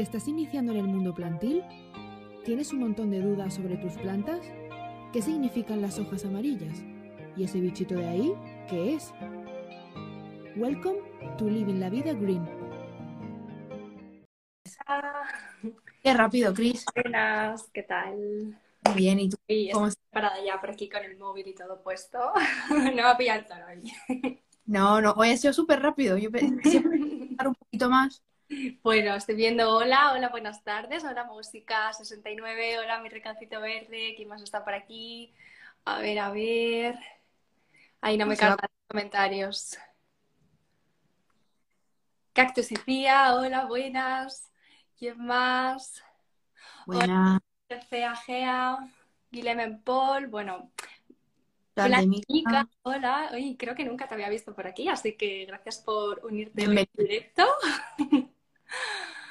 ¿Te estás iniciando en el mundo plantil? ¿Tienes un montón de dudas sobre tus plantas? ¿Qué significan las hojas amarillas? ¿Y ese bichito de ahí? ¿Qué es? Welcome to Living la Vida Green. Qué rápido, Chris. Buenas, ¿qué tal? Muy bien, ¿y tú? Y ¿Cómo estoy parada ya por aquí con el móvil y todo puesto. no va a pillar todo hoy. No, no, hoy ha sido súper rápido. Yo pensé un poquito más. Bueno, estoy viendo hola, hola, buenas tardes, hola música 69, hola mi recancito verde, ¿quién más está por aquí? A ver, a ver. Ahí no me Pues cargan los comentarios. Cactus y Cía, hola, buenas. ¿Quién más? Buena Cea Gea, Guilhem Paul, bueno, Hola, Mica. Hola, Oye, creo que nunca te había visto por aquí, así que gracias por unirte hoy en directo.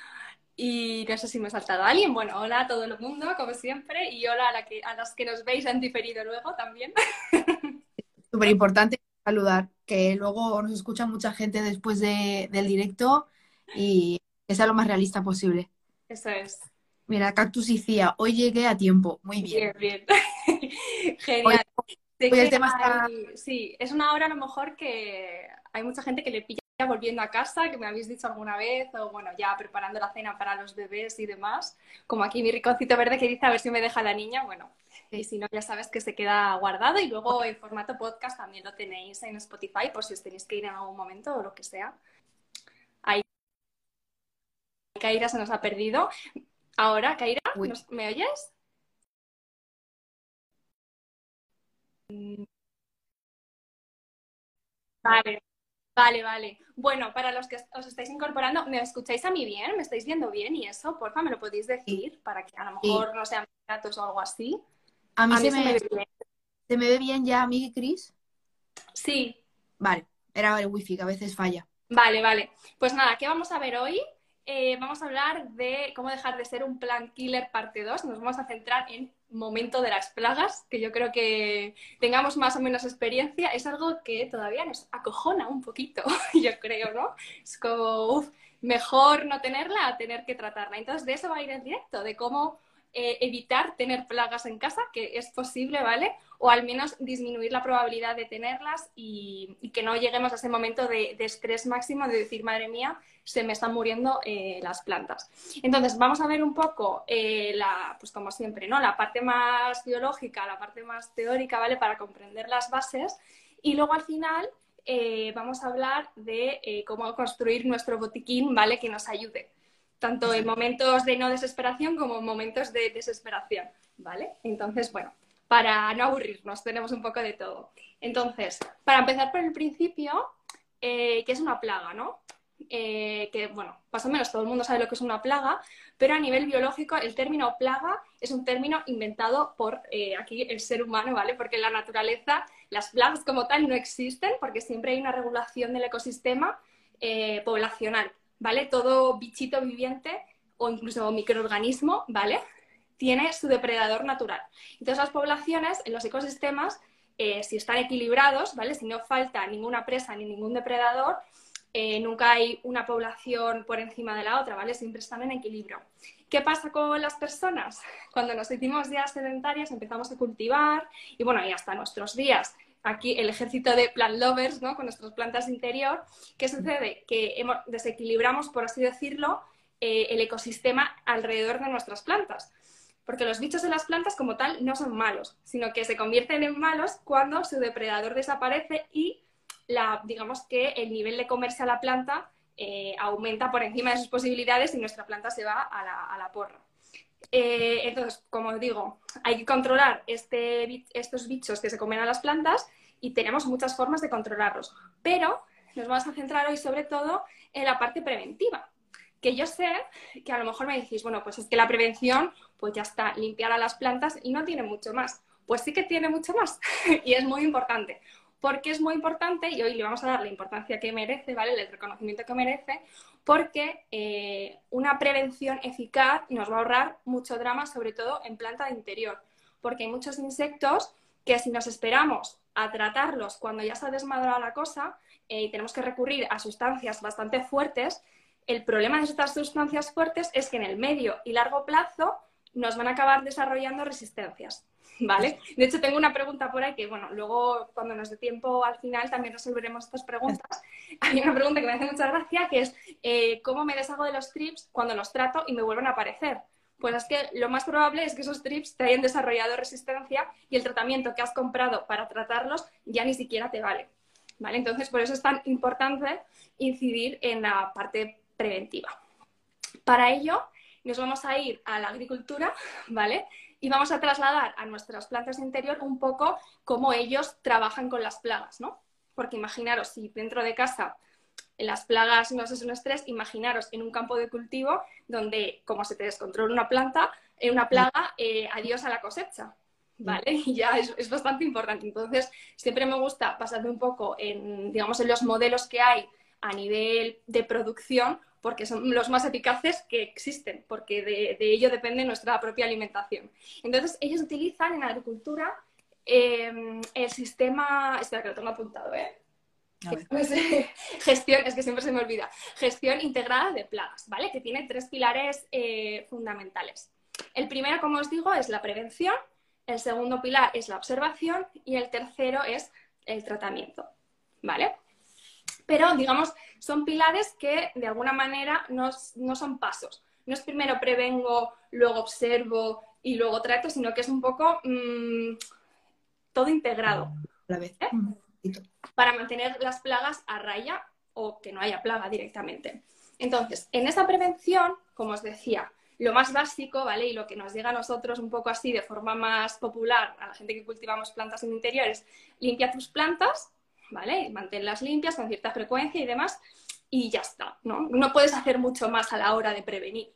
Y no sé si me ha saltado alguien. Bueno, hola a todo el mundo, como siempre, y hola a, la que, a las que nos veis en diferido luego también. Súper importante saludar, que luego nos escucha mucha gente después de- del directo y que sea lo más realista posible. Eso es. Mira, Cactus y Cía, hoy llegué a tiempo. Muy bien. Bien, bien. Genial. Hoy el está- Sí, es una hora a lo mejor que hay mucha gente que le pilla volviendo a casa, que me habéis dicho alguna vez, o bueno, ya preparando la cena para los bebés y demás. Como aquí mi riconcito verde que dice a ver si me deja la niña, bueno. Y si no, ya sabes que se queda guardado y luego en formato podcast también lo tenéis en Spotify por si os tenéis que ir en algún momento o lo que sea. Ahí. Kaira se nos ha perdido. Ahora, Kaira, Uy. ¿nos- ¿me oyes? Vale, vale, vale. Bueno, para los que os estáis incorporando, ¿me escucháis a mí bien? ¿Me estáis viendo bien? Y eso, porfa, me lo podéis decir para que a lo mejor no sean datos o algo así. A mí, A se, mí se me, me ve bien. se me ve bien ya a mí y Chris. Sí, Vale, era el wifi que a veces falla. Vale, vale. Pues nada, ¿qué vamos a ver hoy? Eh, vamos a hablar de cómo dejar de ser un plan killer parte 2. Nos vamos a centrar en momento de las plagas, que yo creo que tengamos más o menos experiencia. Es algo que todavía nos acojona un poquito, yo creo, ¿no? Es como, uff, mejor no tenerla a tener que tratarla. Entonces, de eso va a ir en directo, de cómo eh, evitar tener plagas en casa, que es posible, ¿vale? O al menos disminuir la probabilidad de tenerlas y, que no lleguemos a ese momento de, estrés máximo de decir, madre mía, se me están muriendo eh, las plantas. Entonces, vamos a ver un poco, eh, la, pues como siempre, ¿no? La parte más biológica, la parte más teórica, ¿vale? Para comprender las bases. Y luego al final vamos a hablar de cómo construir nuestro botiquín, ¿vale? Que nos ayude tanto en momentos de no desesperación como en momentos de desesperación, ¿vale? Entonces, bueno, para no aburrirnos, tenemos un poco de todo. Entonces, para empezar por el principio, eh, ¿qué es una plaga, no? Eh, que, bueno, más o menos todo el mundo sabe lo que es una plaga, pero a nivel biológico el término plaga es un término inventado por eh, aquí el ser humano, ¿vale? Porque en la naturaleza las plagas como tal no existen porque siempre hay una regulación del ecosistema eh, poblacional, ¿vale? Todo bichito viviente o incluso microorganismo, ¿vale? Tiene su depredador natural. Entonces las poblaciones en los ecosistemas, eh, si están equilibrados, ¿vale? Si no falta ninguna presa ni ningún depredador, eh, nunca hay una población por encima de la otra, ¿vale? Siempre están en equilibrio. ¿Qué pasa con las personas? Cuando nos hicimos días sedentarias empezamos a cultivar y bueno, y hasta nuestros días aquí el ejército de plant lovers, ¿no? Con nuestras plantas interior. ¿Qué sucede? Que hemos, desequilibramos, por así decirlo, eh, el ecosistema alrededor de nuestras plantas. Porque los bichos de las plantas como tal no son malos, sino que se convierten en malos cuando su depredador desaparece y la, digamos que el nivel de comerse a la planta eh, aumenta por encima de sus posibilidades y nuestra planta se va a la, a la porra. Eh, entonces, como digo, hay que controlar este, estos bichos que se comen a las plantas y tenemos muchas formas de controlarlos. Pero nos vamos a centrar hoy sobre todo en la parte preventiva. Que yo sé que a lo mejor me decís, bueno, pues es que la prevención, pues ya está, limpiar a las plantas y no tiene mucho más. Pues sí que tiene mucho más y es muy importante. Porque es muy importante y hoy le vamos a dar la importancia que merece, ¿vale? El reconocimiento que merece, porque eh, una prevención eficaz nos va a ahorrar mucho drama, sobre todo en planta de interior, porque hay muchos insectos que si nos esperamos a tratarlos cuando ya se ha desmadrado la cosa eh, y tenemos que recurrir a sustancias bastante fuertes, El problema de estas sustancias fuertes es que en el medio y largo plazo nos van a acabar desarrollando resistencias. ¿Vale? De hecho, tengo una pregunta por ahí que, bueno, luego cuando nos dé tiempo al final también resolveremos estas preguntas. Hay una pregunta que me hace mucha gracia que es eh, ¿cómo me deshago de los trips cuando los trato y me vuelven a aparecer? Pues es que lo más probable es que esos trips te hayan desarrollado resistencia y el tratamiento que has comprado para tratarlos ya ni siquiera te vale. ¿Vale? Entonces, por eso es tan importante incidir en la parte preventiva. Para ello, nos vamos a ir a la agricultura, ¿vale? Y vamos a trasladar a nuestras plantas de interior un poco cómo ellos trabajan con las plagas, ¿no? Porque imaginaros, si dentro de casa las plagas no es un estrés, imaginaros en un campo de cultivo donde, como se te descontrola una planta, en una plaga, eh, adiós a la cosecha, ¿vale? Y ya es, bastante importante. Entonces, siempre me gusta pasarme un poco en, digamos, en los modelos que hay a nivel de producción, porque son los más eficaces que existen, porque de, ello depende nuestra propia alimentación. Entonces, ellos utilizan en agricultura em, el sistema, espera que lo tengo apuntado, ¿eh? gestión, es que siempre se me olvida, gestión integrada de plagas, ¿vale? Que tiene tres pilares eh, fundamentales. El primero, como os digo, es la prevención, el segundo pilar es la observación y el tercero es el tratamiento, ¿vale? Pero, digamos, son pilares que de alguna manera no, son pasos. No es primero prevengo, luego observo y luego trato, sino que es un poco mm, todo integrado. ¿eh? Para mantener las plagas a raya o que no haya plaga directamente. Entonces, en esa prevención, como os decía, lo más básico, ¿vale? Y lo que nos llega a nosotros un poco así de forma más popular, a la gente que cultivamos plantas en interiores, limpia tus plantas, ¿vale? Manténlas limpias con cierta frecuencia y demás, y ya está, ¿no? No puedes hacer mucho más a la hora de prevenir.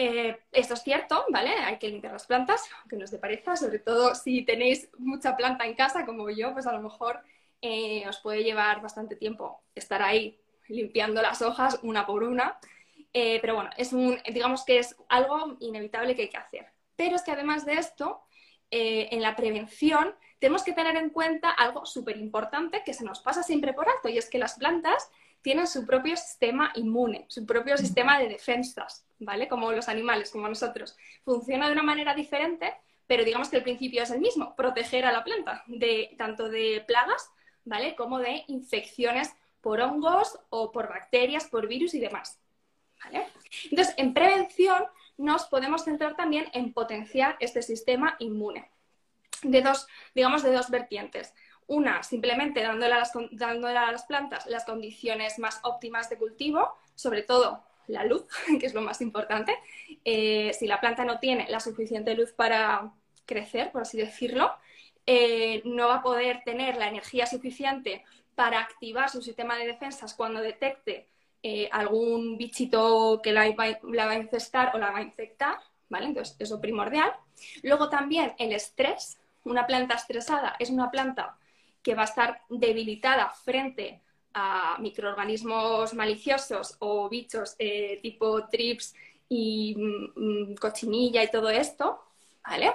Eh, esto es cierto, ¿vale? Hay que limpiar las plantas, aunque no os dé pareja, sobre todo si tenéis mucha planta en casa como yo, pues a lo mejor eh, os puede llevar bastante tiempo estar ahí limpiando las hojas una por una. Eh, pero bueno, es un, digamos que es algo inevitable que hay que hacer. Pero es que además de esto, en la prevención tenemos que tener en cuenta algo súper importante que se nos pasa siempre por alto y es que las plantas tienen su propio sistema inmune, su propio sistema de defensas, ¿vale? Como los animales, como nosotros. Funciona de una manera diferente, pero digamos que el principio es el mismo, proteger a la planta de tanto de plagas, ¿vale? Como de infecciones por hongos o por bacterias, por virus y demás. ¿Vale? Entonces, en prevención nos podemos centrar también en potenciar este sistema inmune de dos, digamos, de dos vertientes. Una, simplemente dándole a, las, a las plantas las condiciones más óptimas de cultivo, sobre todo la luz, que es lo más importante. Eh, si la planta no tiene la suficiente luz para crecer, por así decirlo, eh, no va a poder tener la energía suficiente para activar su sistema de defensas cuando detecte eh, algún bichito que la la va, a infestar o la va a infectar, ¿vale? Entonces, eso primordial. Luego también el estrés, una planta estresada es una planta que va a estar debilitada frente a microorganismos maliciosos o bichos eh, tipo trips y mm, mm, cochinilla y todo esto, ¿vale?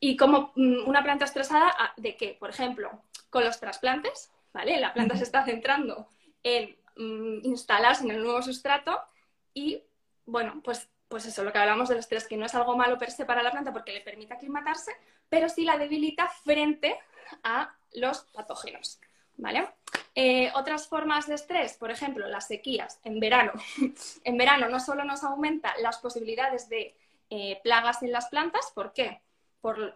Y como mm, una planta estresada, ah, ¿de qué? Por ejemplo, con los trasplantes, ¿vale? La planta se está centrando en instalarse en el nuevo sustrato y, bueno, pues pues eso, lo que hablamos del estrés, que no es algo malo per se para la planta porque le permite aclimatarse, pero sí la debilita frente a los patógenos. ¿Vale? Eh, otras formas de estrés, por ejemplo, las sequías en verano. en verano no solo nos aumenta las posibilidades de eh, plagas en las plantas, ¿por qué?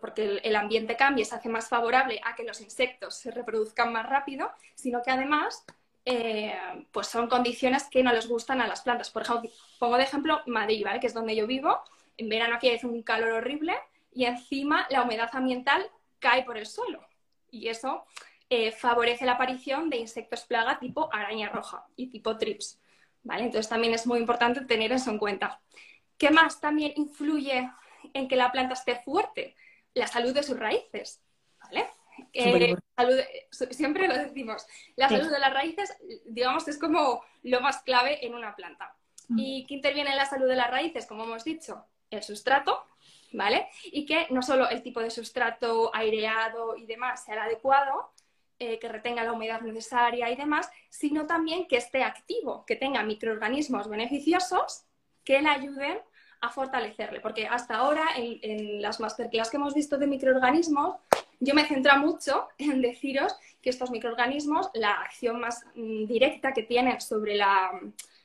porque el ambiente cambia y se hace más favorable a que los insectos se reproduzcan más rápido, sino que además eh, pues son condiciones que no les gustan a las plantas. Por ejemplo, pongo de ejemplo Madrid, ¿vale? que es donde yo vivo. En verano aquí hace un calor horrible y encima la humedad ambiental cae por el suelo. Y eso eh, favorece la aparición de insectos plaga tipo araña roja y tipo trips. ¿vale? Entonces también es muy importante tener eso en cuenta. ¿Qué más también influye en que la planta esté fuerte? La salud de sus raíces. ¿vale? Eh, siempre lo decimos, la salud de las raíces, digamos, es como lo más clave en una planta. Mm. ¿Y qué interviene en la salud de las raíces? Como hemos dicho, el sustrato, ¿vale? Y que no solo el tipo de sustrato aireado y demás sea el adecuado, eh, que retenga la humedad necesaria y demás, sino también que esté activo, que tenga microorganismos beneficiosos que le ayuden a fortalecerle. Porque hasta ahora, en, las masterclass que hemos visto de microorganismos, yo me centro mucho en deciros que estos microorganismos, la acción más mm, directa que tienen sobre, la,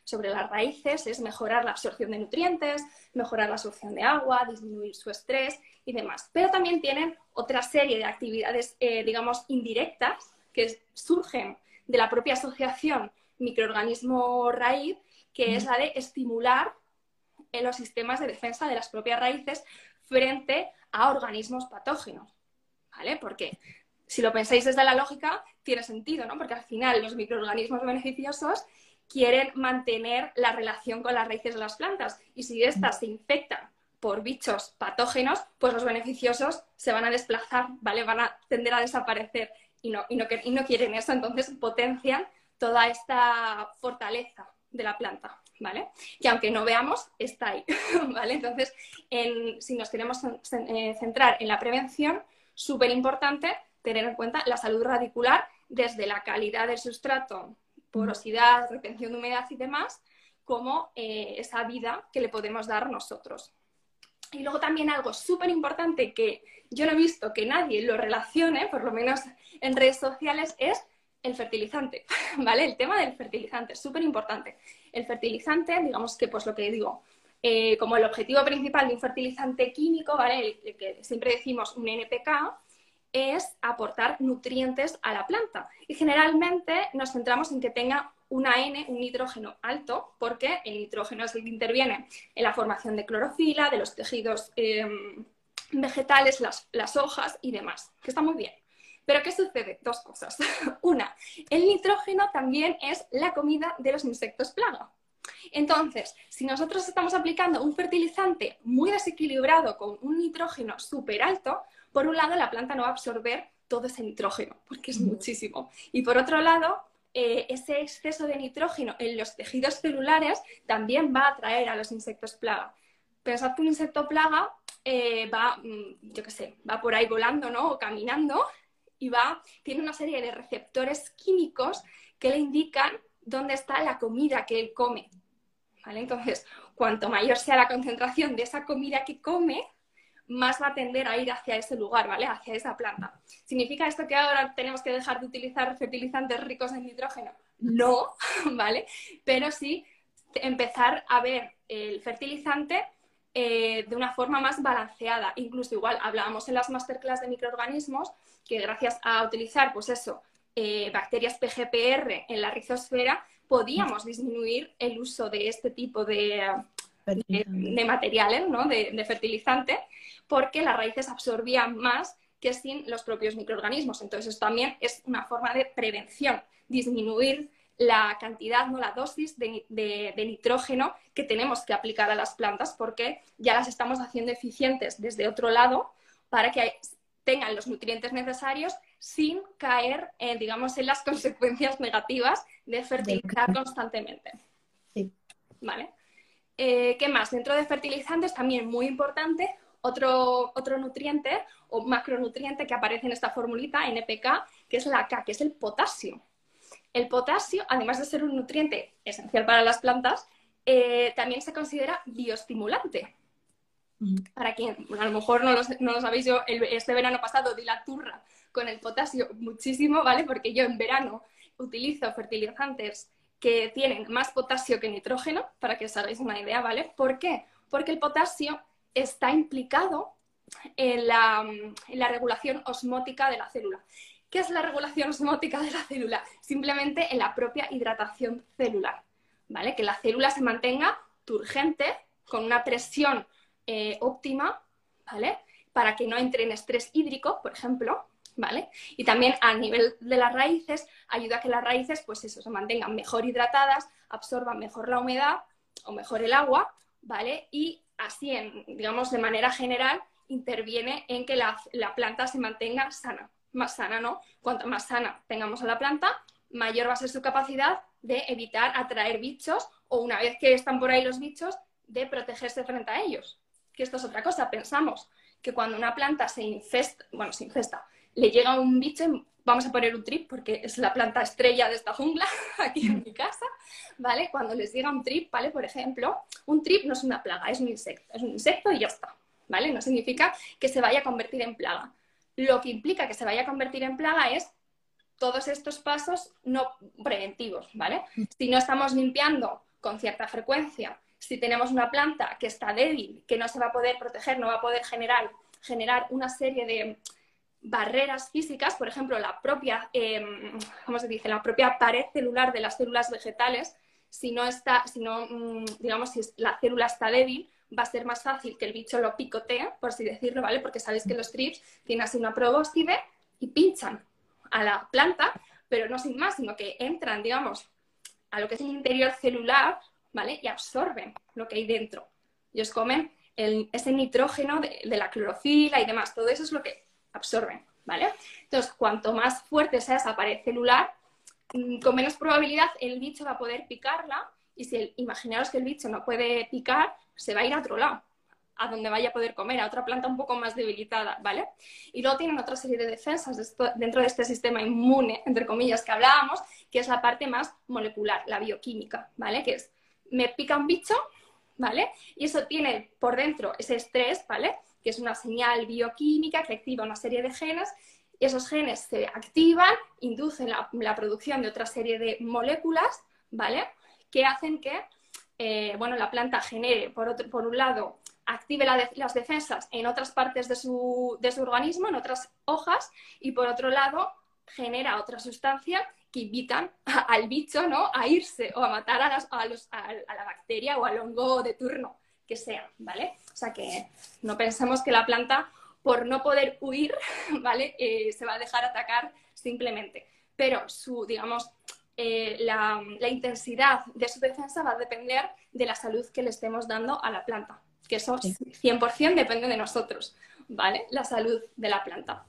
sobre las raíces es mejorar la absorción de nutrientes, mejorar la absorción de agua, disminuir su estrés y demás. Pero también tienen otra serie de actividades, eh, digamos, indirectas que surgen de la propia asociación microorganismo-raíz, que es la de estimular en los sistemas de defensa de las propias raíces frente a organismos patógenos. ¿Vale? Porque si lo pensáis desde la lógica, tiene sentido, ¿no? Porque al final los microorganismos beneficiosos quieren mantener la relación con las raíces de las plantas. Y si éstas se infectan por bichos patógenos, pues los beneficiosos se van a desplazar, ¿vale? Van a tender a desaparecer y no, y no, y no quieren eso, entonces potencian toda esta fortaleza de la planta, ¿vale? Que aunque no veamos, está ahí, ¿vale? Entonces, si nos queremos eh, centrar en la prevención, súper importante tener en cuenta la salud radicular desde la calidad del sustrato, porosidad, retención de humedad y demás, como eh, esa vida que le podemos dar nosotros. Y luego también algo súper importante que yo no he visto que nadie lo relacione, por lo menos en redes sociales, es el fertilizante, ¿vale? El tema del fertilizante es súper importante. El fertilizante, digamos que pues lo que digo, eh, como el objetivo principal de un fertilizante químico, ¿vale? El, que siempre decimos un NPK, es aportar nutrientes a la planta. Y generalmente nos centramos en que tenga una N, un nitrógeno alto, porque el nitrógeno es el que interviene en la formación de clorofila, de los tejidos em, vegetales, las, las hojas y demás, que está muy bien. Pero ¿qué sucede? Dos cosas. Una, el nitrógeno también es la comida de los insectos plaga. Entonces, si nosotros estamos aplicando un fertilizante muy desequilibrado con un nitrógeno súper alto, por un lado la planta no va a absorber todo ese nitrógeno, porque es muchísimo. Y por otro lado, eh, ese exceso de nitrógeno en los tejidos celulares también va a atraer a los insectos plaga. Pensad que un insecto plaga eh, va, mm, yo qué sé, va por ahí volando, ¿no? O caminando y va, tiene una serie de receptores químicos que le indican dónde está la comida que él come. ¿Vale? Entonces, cuanto mayor sea la concentración de esa comida que come, más va a tender a ir hacia ese lugar, ¿vale? Hacia esa planta. ¿Significa esto que ahora tenemos que dejar de utilizar fertilizantes ricos en nitrógeno? No, ¿vale? Pero sí empezar a ver el fertilizante eh, de una forma más balanceada. Incluso igual hablábamos en las masterclass de microorganismos que gracias a utilizar, pues eso, eh, bacterias PGPR en la rizosfera, podíamos disminuir el uso de este tipo de, de, materiales, ¿no? de, de fertilizante, porque las raíces absorbían más que sin los propios microorganismos. Entonces, eso también es una forma de prevención, disminuir la cantidad, no la dosis de, de, nitrógeno que tenemos que aplicar a las plantas porque ya las estamos haciendo eficientes desde otro lado para que tengan los nutrientes necesarios sin caer, digamos, en las consecuencias negativas de fertilizar constantemente. Sí. ¿Vale? Eh, ¿Qué más? Dentro de fertilizantes también muy importante, otro, otro nutriente o macronutriente que aparece en esta formulita, NPK, que es la K, que es el potasio. El potasio, además de ser un nutriente esencial para las plantas, eh, también se considera bioestimulante. Para quien a lo mejor no lo, sabéis, yo este verano pasado di la turra con el potasio muchísimo, ¿vale? Porque yo en verano utilizo fertilizantes que tienen más potasio que nitrógeno, para que os hagáis una idea, ¿vale? ¿Por qué? Porque el potasio está implicado en la, regulación osmótica de la célula. ¿Qué es la regulación osmótica de la célula? Simplemente en la propia hidratación celular, ¿vale? Que la célula se mantenga turgente, con una presión eh, óptima, ¿vale? Para que no entre en estrés hídrico, por ejemplo, ¿vale? Y también a nivel de las raíces, ayuda a que las raíces, pues eso, se mantengan mejor hidratadas, absorban mejor la humedad o mejor el agua, ¿vale? Y así, en, digamos, de manera general, interviene en que la, la planta se mantenga sana, más sana, ¿no? Cuanto más sana tengamos a la planta, mayor va a ser su capacidad de evitar atraer bichos o una vez que están por ahí los bichos, de protegerse frente a ellos. Que esto es otra cosa, pensamos que cuando una planta se infesta, bueno, se infesta, le llega un bicho, vamos a poner un trip porque es la planta estrella de esta jungla aquí en mi casa, ¿vale? Cuando les llega un trip, ¿vale? Por ejemplo, un trip no es una plaga, es un insecto, es un insecto y ya está, ¿vale? No significa que se vaya a convertir en plaga. Lo que implica que se vaya a convertir en plaga es todos estos pasos no preventivos, ¿vale? Si no estamos limpiando con cierta frecuencia, si tenemos una planta que está débil, que no se va a poder proteger, no va a poder generar, generar una serie de barreras físicas, por ejemplo, la propia, em, ¿cómo se dice? La propia pared celular de las células vegetales, si no está, si no, mm, digamos, si la célula está débil, va a ser más fácil que el bicho lo picotee, por así decirlo, ¿vale? Porque sabéis que los trips tienen así una probóscide y pinchan a la planta, pero no sin más, sino que entran, digamos, a lo que es el interior celular, ¿vale? Y absorben lo que hay dentro. Ellos comen ese nitrógeno de, la clorofila y demás. Todo eso es lo que absorben, ¿vale? Entonces, cuanto más fuerte sea esa pared celular, mm, con menos probabilidad el bicho va a poder picarla y si imaginaros que el bicho no puede picar, se va a ir a otro lado a donde vaya a poder comer, a otra planta un poco más debilitada, ¿vale? Y luego tienen otra serie de defensas dentro de este sistema inmune, entre comillas, que hablábamos, que es la parte más molecular, la bioquímica, ¿vale? Que es, me pica un bicho, ¿vale? Y eso tiene por dentro ese estrés, ¿vale? Que es una señal bioquímica que activa una serie de genes esos genes se activan, inducen la, producción de otra serie de moléculas, ¿vale? Que hacen que, eh, bueno, la planta genere, por, otro, por un lado, active las defensas en otras partes de su, organismo, en otras hojas, y por otro lado genera otra sustancia que invitan al bicho ¿no? a irse o a matar a, a, la bacteria o al hongo de turno que sea, ¿vale? O sea que no pensemos que la planta, por no poder huir, ¿vale? Eh, se va a dejar atacar simplemente. Pero su, digamos, eh, la, la intensidad de su defensa va a depender de la salud que le estemos dando a la planta que eso 100% depende de nosotros, ¿vale? La salud de la planta.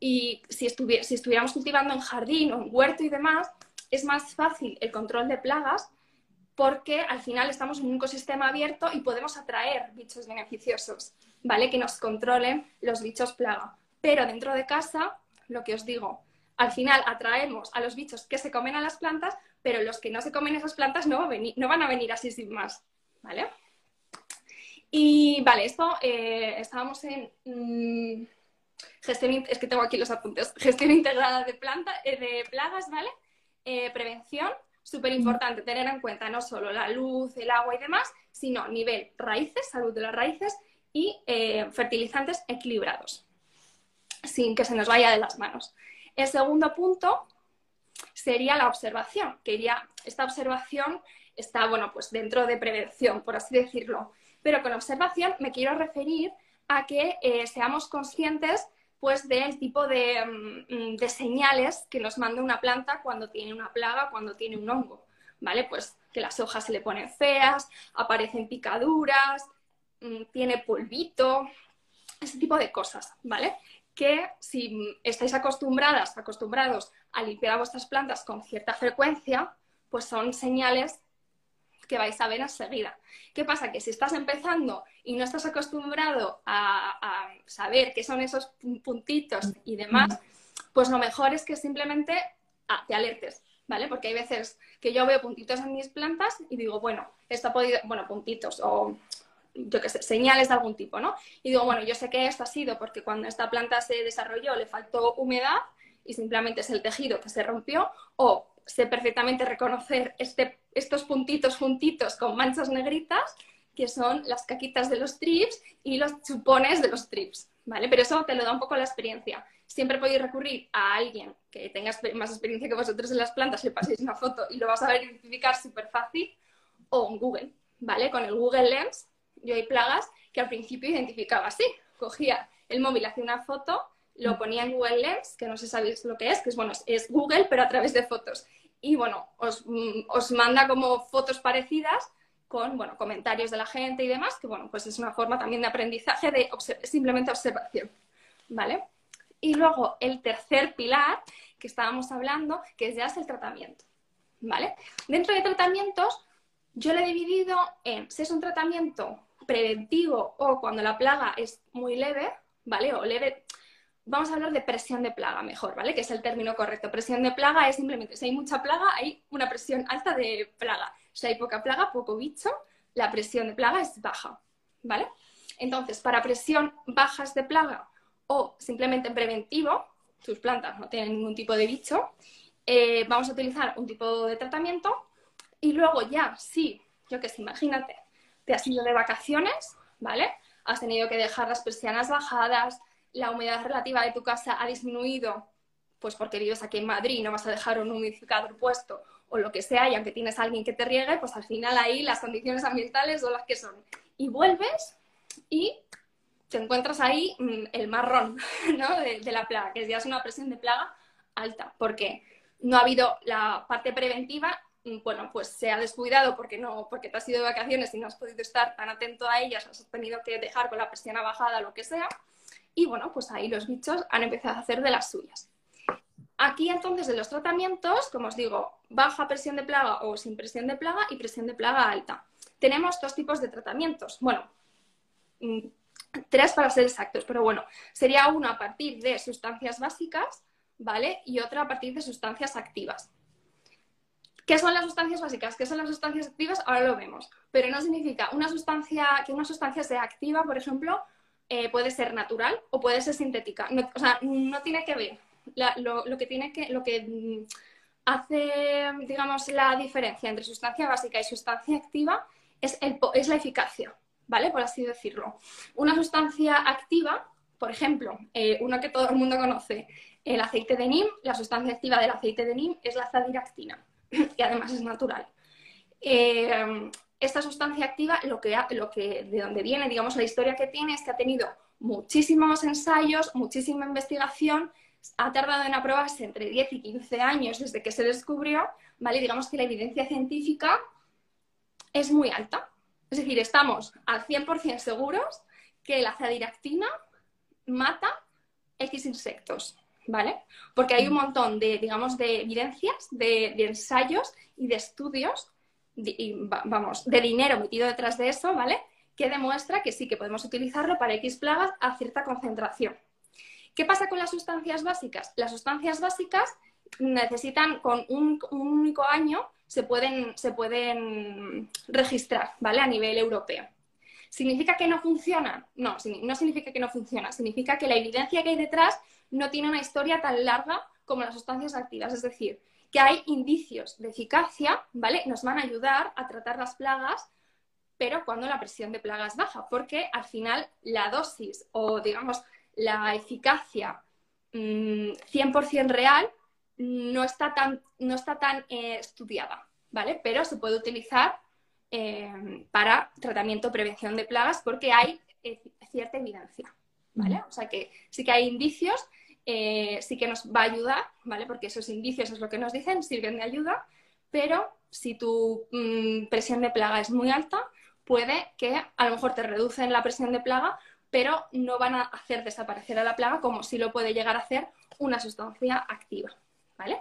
Y si, si estuviéramos cultivando en jardín o en huerto y demás, es más fácil el control de plagas porque al final estamos en un ecosistema abierto y podemos atraer bichos beneficiosos, ¿vale? Que nos controlen los bichos plaga. Pero dentro de casa, lo que os digo, al final atraemos a los bichos que se comen a las plantas, pero los que no se comen esas plantas no, van a venir así sin más, ¿vale? Y vale, esto eh, estábamos en mm, gestión, es que tengo aquí los apuntes, gestión integrada de, planta, eh, de plagas, ¿vale? Eh, prevención, súper importante tener en cuenta no solo la luz, el agua y demás, sino nivel raíces, salud de las raíces y fertilizantes equilibrados, sin que se nos vaya de las manos. El segundo punto sería la observación, que iría, esta observación está, bueno, pues dentro de prevención, por así decirlo. Pero con observación me quiero referir a que eh, seamos conscientes pues del tipo mm, de, señales que nos manda una planta cuando tiene una plaga, cuando tiene un hongo, ¿vale? Pues que las hojas se le ponen feas, aparecen picaduras, mm, tiene polvito, ese tipo de cosas, ¿vale? Que si estáis acostumbradas, acostumbrados a limpiar a vuestras plantas con cierta frecuencia, pues son señales que vais a ver enseguida. ¿Qué pasa? Que si estás empezando y no estás acostumbrado a, saber qué son esos puntitos y demás, pues lo mejor es que simplemente ah, te alertes, ¿vale? Porque hay veces que yo veo puntitos en mis plantas y digo, bueno, esto ha podido, bueno, puntitos o yo qué sé, señales de algún tipo, ¿no? Y digo, bueno, yo sé que esto ha sido porque cuando esta planta se desarrolló le faltó humedad y simplemente es el tejido que se rompió o sé perfectamente reconocer este, estos puntitos juntitos con manchas negritas, que son las caquitas de los trips y los chupones de los trips, ¿vale? Pero eso te lo da un poco la experiencia. Siempre podéis recurrir a alguien que tenga más experiencia que vosotros en las plantas, le paséis una foto y lo vas a ver identificar súper fácil, o en Google, ¿vale? Con el Google Lens, yo hay plagas que al principio identificaba así. Cogía el móvil, hacía una foto, lo ponía en Google Lens, que no sé si sabéis lo que es, que es, bueno, es Google, pero a través de fotos y bueno, mm, os, manda como fotos parecidas con bueno, comentarios de la gente y demás, que bueno, pues es una forma también de aprendizaje de simplemente observación, ¿vale? Y luego el tercer pilar que estábamos hablando, que ya es el tratamiento, ¿vale? Dentro de tratamientos, yo lo he dividido en si es un tratamiento preventivo o cuando la plaga es muy leve, ¿vale? O leve, vamos a hablar de presión de plaga mejor, ¿vale? Que es el término correcto. Presión de plaga es simplemente, si hay mucha plaga, hay una presión alta de plaga. Si hay poca plaga, poco bicho, la presión de plaga es baja, ¿vale? Entonces, para presión bajas de plaga o simplemente en preventivo, tus plantas no tienen ningún tipo de bicho, eh, vamos a utilizar un tipo de tratamiento y luego ya, sí, yo que sé, imagínate, te has ido de vacaciones, ¿vale? Has tenido que dejar las persianas bajadas, la humedad relativa de tu casa ha disminuido, pues porque vives aquí en Madrid y no vas a dejar un humidificador puesto o lo que sea, y aunque tienes alguien que te riegue, pues al final ahí las condiciones ambientales son las que son. Y vuelves y te encuentras ahí mm, el marrón ¿no? de, la plaga, que ya es una presión de plaga alta, porque no ha habido la parte preventiva, mm, bueno, pues se ha descuidado porque, no, porque te has ido de vacaciones y no has podido estar tan atento a ellas, has tenido que dejar con la presión bajada, lo que sea, y bueno, pues ahí los bichos han empezado a hacer de las suyas. Aquí entonces de los tratamientos, como os digo, baja presión de plaga o sin presión de plaga y presión de plaga alta. Tenemos dos tipos de tratamientos. Bueno, mm, tres para ser exactos, pero bueno, sería uno a partir de sustancias básicas, ¿vale? Y otra a partir de sustancias activas. ¿Qué son las sustancias básicas? ¿Qué son las sustancias activas? Ahora lo vemos. Pero no significa una sustancia, que una sustancia sea activa, por ejemplo, eh, puede ser natural o puede ser sintética. o sea, no tiene que ver. lo, que tiene que, lo que mm, hace, digamos, la diferencia entre sustancia básica y sustancia activa es, el, es la eficacia, ¿vale? Por así decirlo. Una sustancia activa, por ejemplo, eh, una que todo el mundo conoce, el aceite de NIM, la sustancia activa del aceite de NIM es la zadiractina, y además es natural. Eh, esta sustancia activa, lo que, de donde viene, digamos, la historia que tiene es que ha tenido muchísimos ensayos, muchísima investigación, ha tardado en aprobarse entre 10 y 15 años desde que se descubrió, ¿vale? Digamos que la evidencia científica es muy alta. Es decir, estamos al 100% seguros que la zadiractina mata X insectos, ¿vale? Porque hay un montón de, digamos, de evidencias, de, de ensayos y de estudios vamos, de dinero metido detrás de eso, ¿vale? Que demuestra que sí que podemos utilizarlo para X plagas a cierta concentración. ¿Qué pasa con las sustancias básicas? Las sustancias básicas necesitan, con un, único año, se pueden, se pueden registrar, ¿vale? A nivel europeo. ¿Significa que no funciona? No, no significa que no funciona. Significa que la evidencia que hay detrás no tiene una historia tan larga como las sustancias activas. Es decir, que hay indicios de eficacia, ¿vale? Nos van a ayudar a tratar las plagas, pero cuando la presión de plagas baja, porque al final la dosis o, digamos, la eficacia 100% mm, real no está tan, no está tan eh, estudiada, ¿vale? Pero se puede utilizar eh, para tratamiento o prevención de plagas porque hay eh, cierta evidencia, ¿vale? O sea que sí que hay indicios eh, sí que nos va a ayudar, ¿vale? Porque esos indicios es lo que nos dicen, sirven de ayuda, pero si tu mm, presión de plaga es muy alta, puede que a lo mejor te reducen la presión de plaga, pero no van a hacer desaparecer a la plaga como si lo puede llegar a hacer una sustancia activa, ¿vale?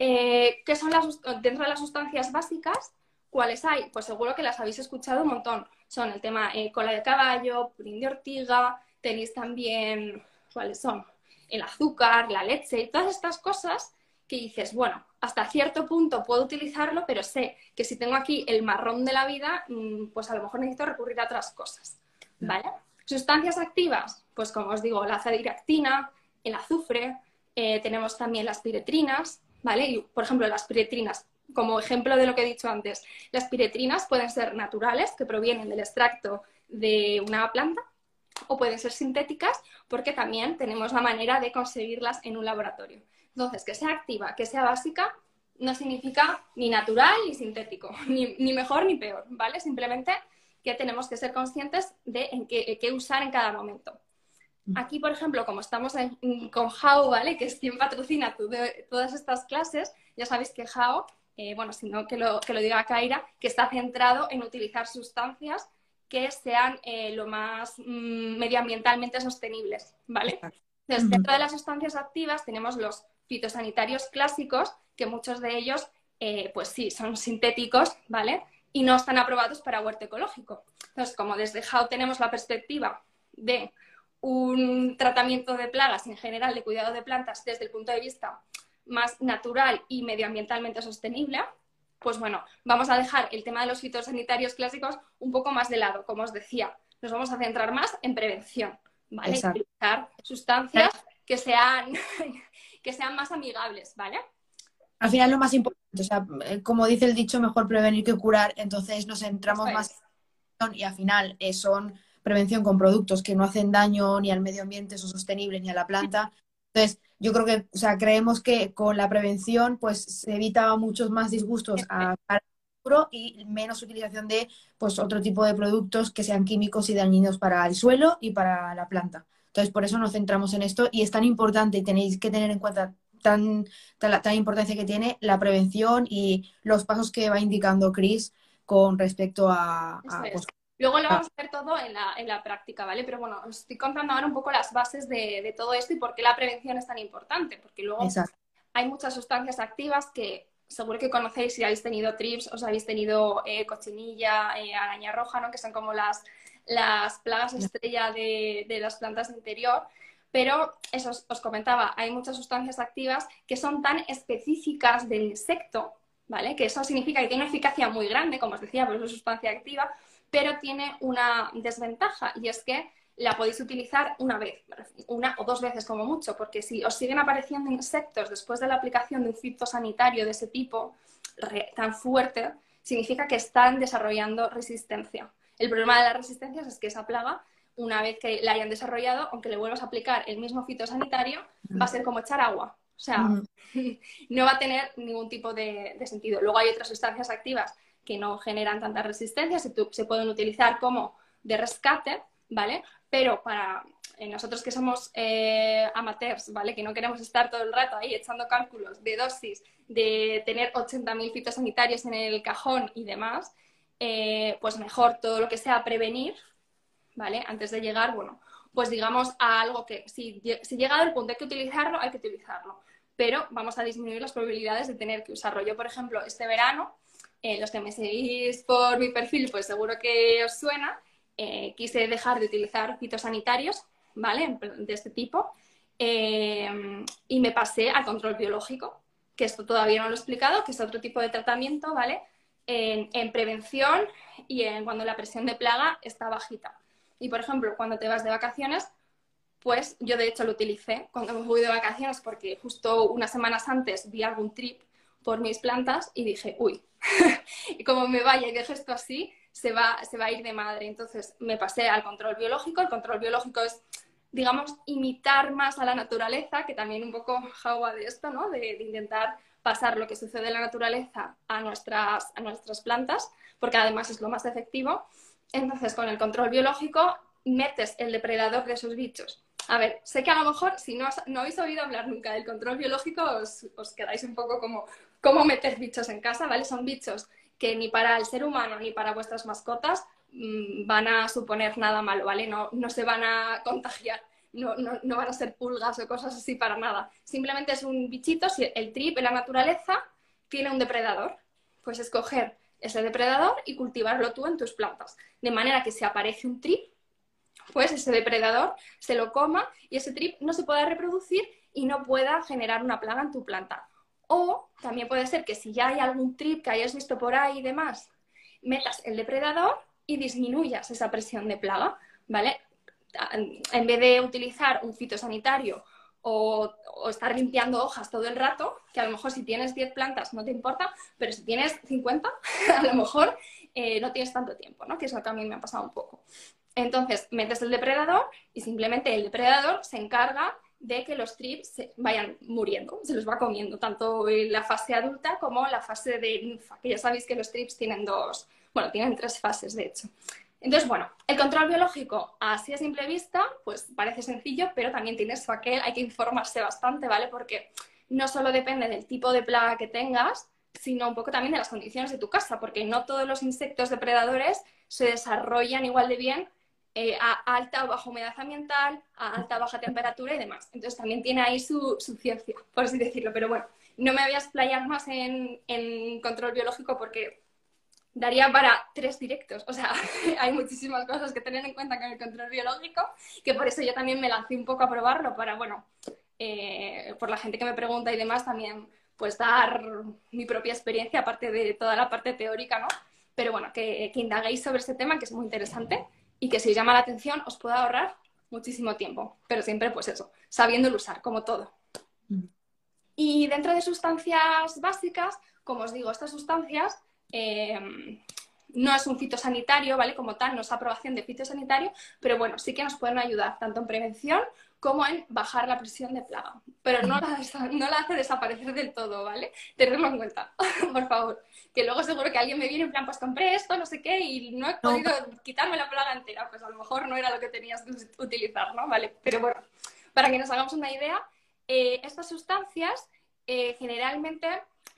Eh, ¿Qué son las, dentro de las sustancias básicas? ¿Cuáles hay? Pues seguro que las habéis escuchado un montón. Son el tema eh, cola de caballo, purín de ortiga, tenéis también cuáles son el azúcar, la leche y todas estas cosas que dices, bueno, hasta cierto punto puedo utilizarlo, pero sé que si tengo aquí el marrón de la vida, mm, pues a lo mejor necesito recurrir a otras cosas, ¿vale? Sustancias activas, pues como os digo, la zadiractina, el azufre, eh, tenemos también las piretrinas, ¿vale? Y, por ejemplo, las piretrinas, como ejemplo de lo que he dicho antes, las piretrinas pueden ser naturales, que provienen del extracto de una planta, o pueden ser sintéticas porque también tenemos la manera de conseguirlas en un laboratorio. Entonces, que sea activa, que sea básica, no significa ni natural ni sintético, ni, mejor ni peor, ¿vale? Simplemente que tenemos que ser conscientes de en qué, usar en cada momento. Aquí, por ejemplo, como estamos con How, ¿vale? Que es quien patrocina todas estas clases, ya sabéis que How, eh, bueno, si no que lo, que lo diga Kaira, que está centrado en utilizar sustancias que sean eh, lo más mm, medioambientalmente sostenibles, ¿vale? Entonces, dentro de las sustancias activas tenemos los fitosanitarios clásicos, que muchos de ellos, eh, pues sí, son sintéticos, ¿vale? Y no están aprobados para huerto ecológico. Entonces, como desde HAO tenemos la perspectiva de un tratamiento de plagas en general, de cuidado de plantas desde el punto de vista más natural y medioambientalmente sostenible, pues bueno, vamos a dejar el tema de los fitosanitarios clásicos un poco más de lado, como os decía. Nos vamos a centrar más en prevención, ¿vale? Utilizar sustancias que sean, que sean más amigables, ¿vale? Al final lo más importante, o sea, eh, como dice el dicho, mejor prevenir que curar, entonces nos centramos más en y al final eh, son prevención con productos que no hacen daño ni al medio ambiente, son sostenibles, ni a la planta. Entonces, yo creo que, o sea, creemos que con la prevención, pues se evita muchos más disgustos a, futuro y menos utilización de, pues, otro tipo de productos que sean químicos y dañinos para el suelo y para la planta. Entonces, por eso nos centramos en esto y es tan importante y tenéis que tener en cuenta tan, tan, tan importancia que tiene la prevención y los pasos que va indicando Chris con respecto a, pues, Luego lo ah. vamos a ver todo en la, en la práctica, ¿vale? Pero bueno, os estoy contando ahora un poco las bases de, de todo esto y por qué la prevención es tan importante, porque luego hay muchas sustancias activas que seguro que conocéis si habéis tenido trips, os habéis tenido eh, cochinilla, eh, araña roja, ¿no? Que son como las, las plagas estrella de, de las plantas de interior. Pero eso os, os, comentaba, hay muchas sustancias activas que son tan específicas del insecto, ¿vale? Que eso significa que tiene una eficacia muy grande, como os decía, por es sustancia activa, pero tiene una desventaja y es que la podéis utilizar una vez, una o dos veces como mucho, porque si os siguen apareciendo insectos después de la aplicación de un fitosanitario de ese tipo tan fuerte, significa que están desarrollando resistencia. El problema de las resistencias es que esa plaga, una vez que la hayan desarrollado, aunque le vuelvas a aplicar el mismo fitosanitario, va a ser como echar agua. O sea, no va a tener ningún tipo de, de sentido. Luego hay otras sustancias activas que no generan tanta resistencia, se, pueden utilizar como de rescate, ¿vale? Pero para eh, nosotros que somos eh, amateurs, ¿vale? Que no queremos estar todo el rato ahí echando cálculos de dosis, de tener 80.000 fitosanitarios en el cajón y demás, eh, pues mejor todo lo que sea prevenir, ¿vale? Antes de llegar, bueno, pues digamos a algo que si, si llegado el punto hay que utilizarlo, hay que utilizarlo. Pero vamos a disminuir las probabilidades de tener que usarlo. Yo, por ejemplo, este verano eh, los que me seguís por mi perfil, pues seguro que os suena. Eh, quise dejar de utilizar fitosanitarios, ¿vale? De este tipo. Eh, y me pasé al control biológico, que esto todavía no lo he explicado, que es otro tipo de tratamiento, ¿vale? En, en prevención y en cuando la presión de plaga está bajita. Y, por ejemplo, cuando te vas de vacaciones, pues yo de hecho lo utilicé cuando me fui de vacaciones porque justo unas semanas antes vi algún trip por mis plantas y dije, uy, y como me vaya y deje esto así, se va, se va a ir de madre. Entonces me pasé al control biológico. El control biológico es, digamos, imitar más a la naturaleza, que también un poco jauba de esto, ¿no? De, intentar pasar lo que sucede en la naturaleza a nuestras, a nuestras plantas, porque además es lo más efectivo. Entonces, con el control biológico, metes el depredador de esos bichos. A ver, sé que a lo mejor si no, no habéis oído hablar nunca del control biológico, os quedáis un poco como, cómo meter bichos en casa, ¿vale? Son bichos que ni para el ser humano ni para vuestras mascotas mmm, van a suponer nada malo, ¿vale? No, se van a contagiar, no, van a ser pulgas o cosas así para nada. Simplemente es un bichito, si el trip en la naturaleza tiene un depredador, pues escoger ese depredador y cultivarlo tú en tus plantas. De manera que si aparece un trip, pues ese depredador se lo coma y ese trip no se pueda reproducir y no pueda generar una plaga en tu planta. O también puede ser que si ya hay algún trip que hayas visto por ahí y demás, metas el depredador y disminuyas esa presión de plaga, ¿vale? En vez de utilizar un fitosanitario o, estar limpiando hojas todo el rato, que a lo mejor si tienes 10 plantas no te importa, pero si tienes 50, a lo mejor eh, no tienes tanto tiempo, ¿no? Que es lo que a mí me ha pasado un poco. Entonces, metes el depredador y simplemente el depredador se encarga de que los trips se vayan muriendo, se los va comiendo, tanto en la fase adulta como la fase de ninfa, que ya sabéis que los trips tienen dos, bueno, tienen tres fases de hecho. Entonces, bueno, el control biológico, así a simple vista, pues parece sencillo, pero también tiene su aquel, hay que informarse bastante, ¿vale? Porque no solo depende del tipo de plaga que tengas, sino un poco también de las condiciones de tu casa, porque no todos los insectos depredadores se desarrollan igual de bien eh, a alta o baja humedad ambiental, a alta o baja temperatura y demás. Entonces también tiene ahí su, su, ciencia, por así decirlo. Pero bueno, no me voy a explayar más en, control biológico porque daría para tres directos. O sea, hay muchísimas cosas que tener en cuenta con el control biológico, que por eso yo también me lancé un poco a probarlo para, bueno, eh, por la gente que me pregunta y demás, también pues dar mi propia experiencia, aparte de toda la parte teórica, ¿no? Pero bueno, que, que indaguéis sobre ese tema, que es muy interesante, y que si os llama la atención os pueda ahorrar muchísimo tiempo, pero siempre pues eso, sabiéndolo usar, como todo. Mm. Y dentro de sustancias básicas, como os digo, estas sustancias eh, no es un fitosanitario, ¿vale? Como tal, no es aprobación de fitosanitario, pero bueno, sí que nos pueden ayudar tanto en prevención como en bajar la presión de plaga. Pero no la, no la hace desaparecer del todo, ¿vale? Tenedlo en cuenta, por favor. Que luego seguro que alguien me viene en plan, pues compré esto, no sé qué, y no he podido quitarme la plaga entera. Pues a lo mejor no era lo que tenías que utilizar, ¿no? ¿Vale? Pero bueno, para que nos hagamos una idea, eh, estas sustancias eh, generalmente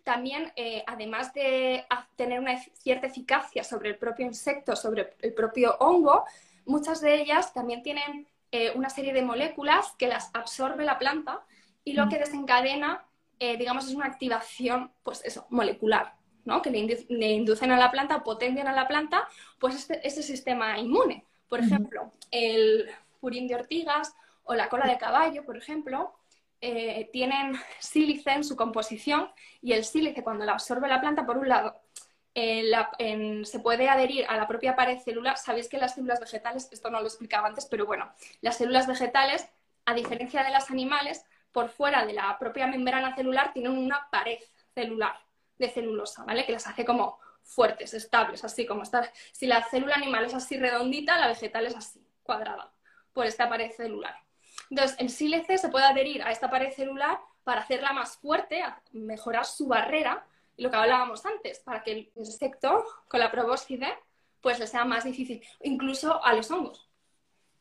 también, eh, además de tener una cierta eficacia sobre el propio insecto, sobre el propio hongo, muchas de ellas también tienen eh, una serie de moléculas que las absorbe la planta y lo mm. que desencadena, eh, digamos, es una activación, pues eso, molecular, ¿no? Que le, inducen a la planta o potencian a la planta, pues este, este sistema inmune. Por ejemplo, el purín de ortigas o la cola de caballo, por ejemplo, eh, tienen sílice en su composición y el sílice cuando la absorbe la planta, por un lado, se puede adherir a la propia pared celular. Sabéis que las células vegetales, esto no lo explicaba antes, pero bueno, las células vegetales, a diferencia de las animales, por fuera de la propia membrana celular tienen una pared celular de celulosa, ¿vale? Que las hace como fuertes, estables, así como está. Si la célula animal es así redondita, la vegetal es así, cuadrada, por esta pared celular. Entonces, el sílice se puede adherir a esta pared celular para hacerla más fuerte, mejorar su barrera, lo que hablábamos antes, para que el insecto con la probóscide pues le sea más difícil, incluso a los hongos,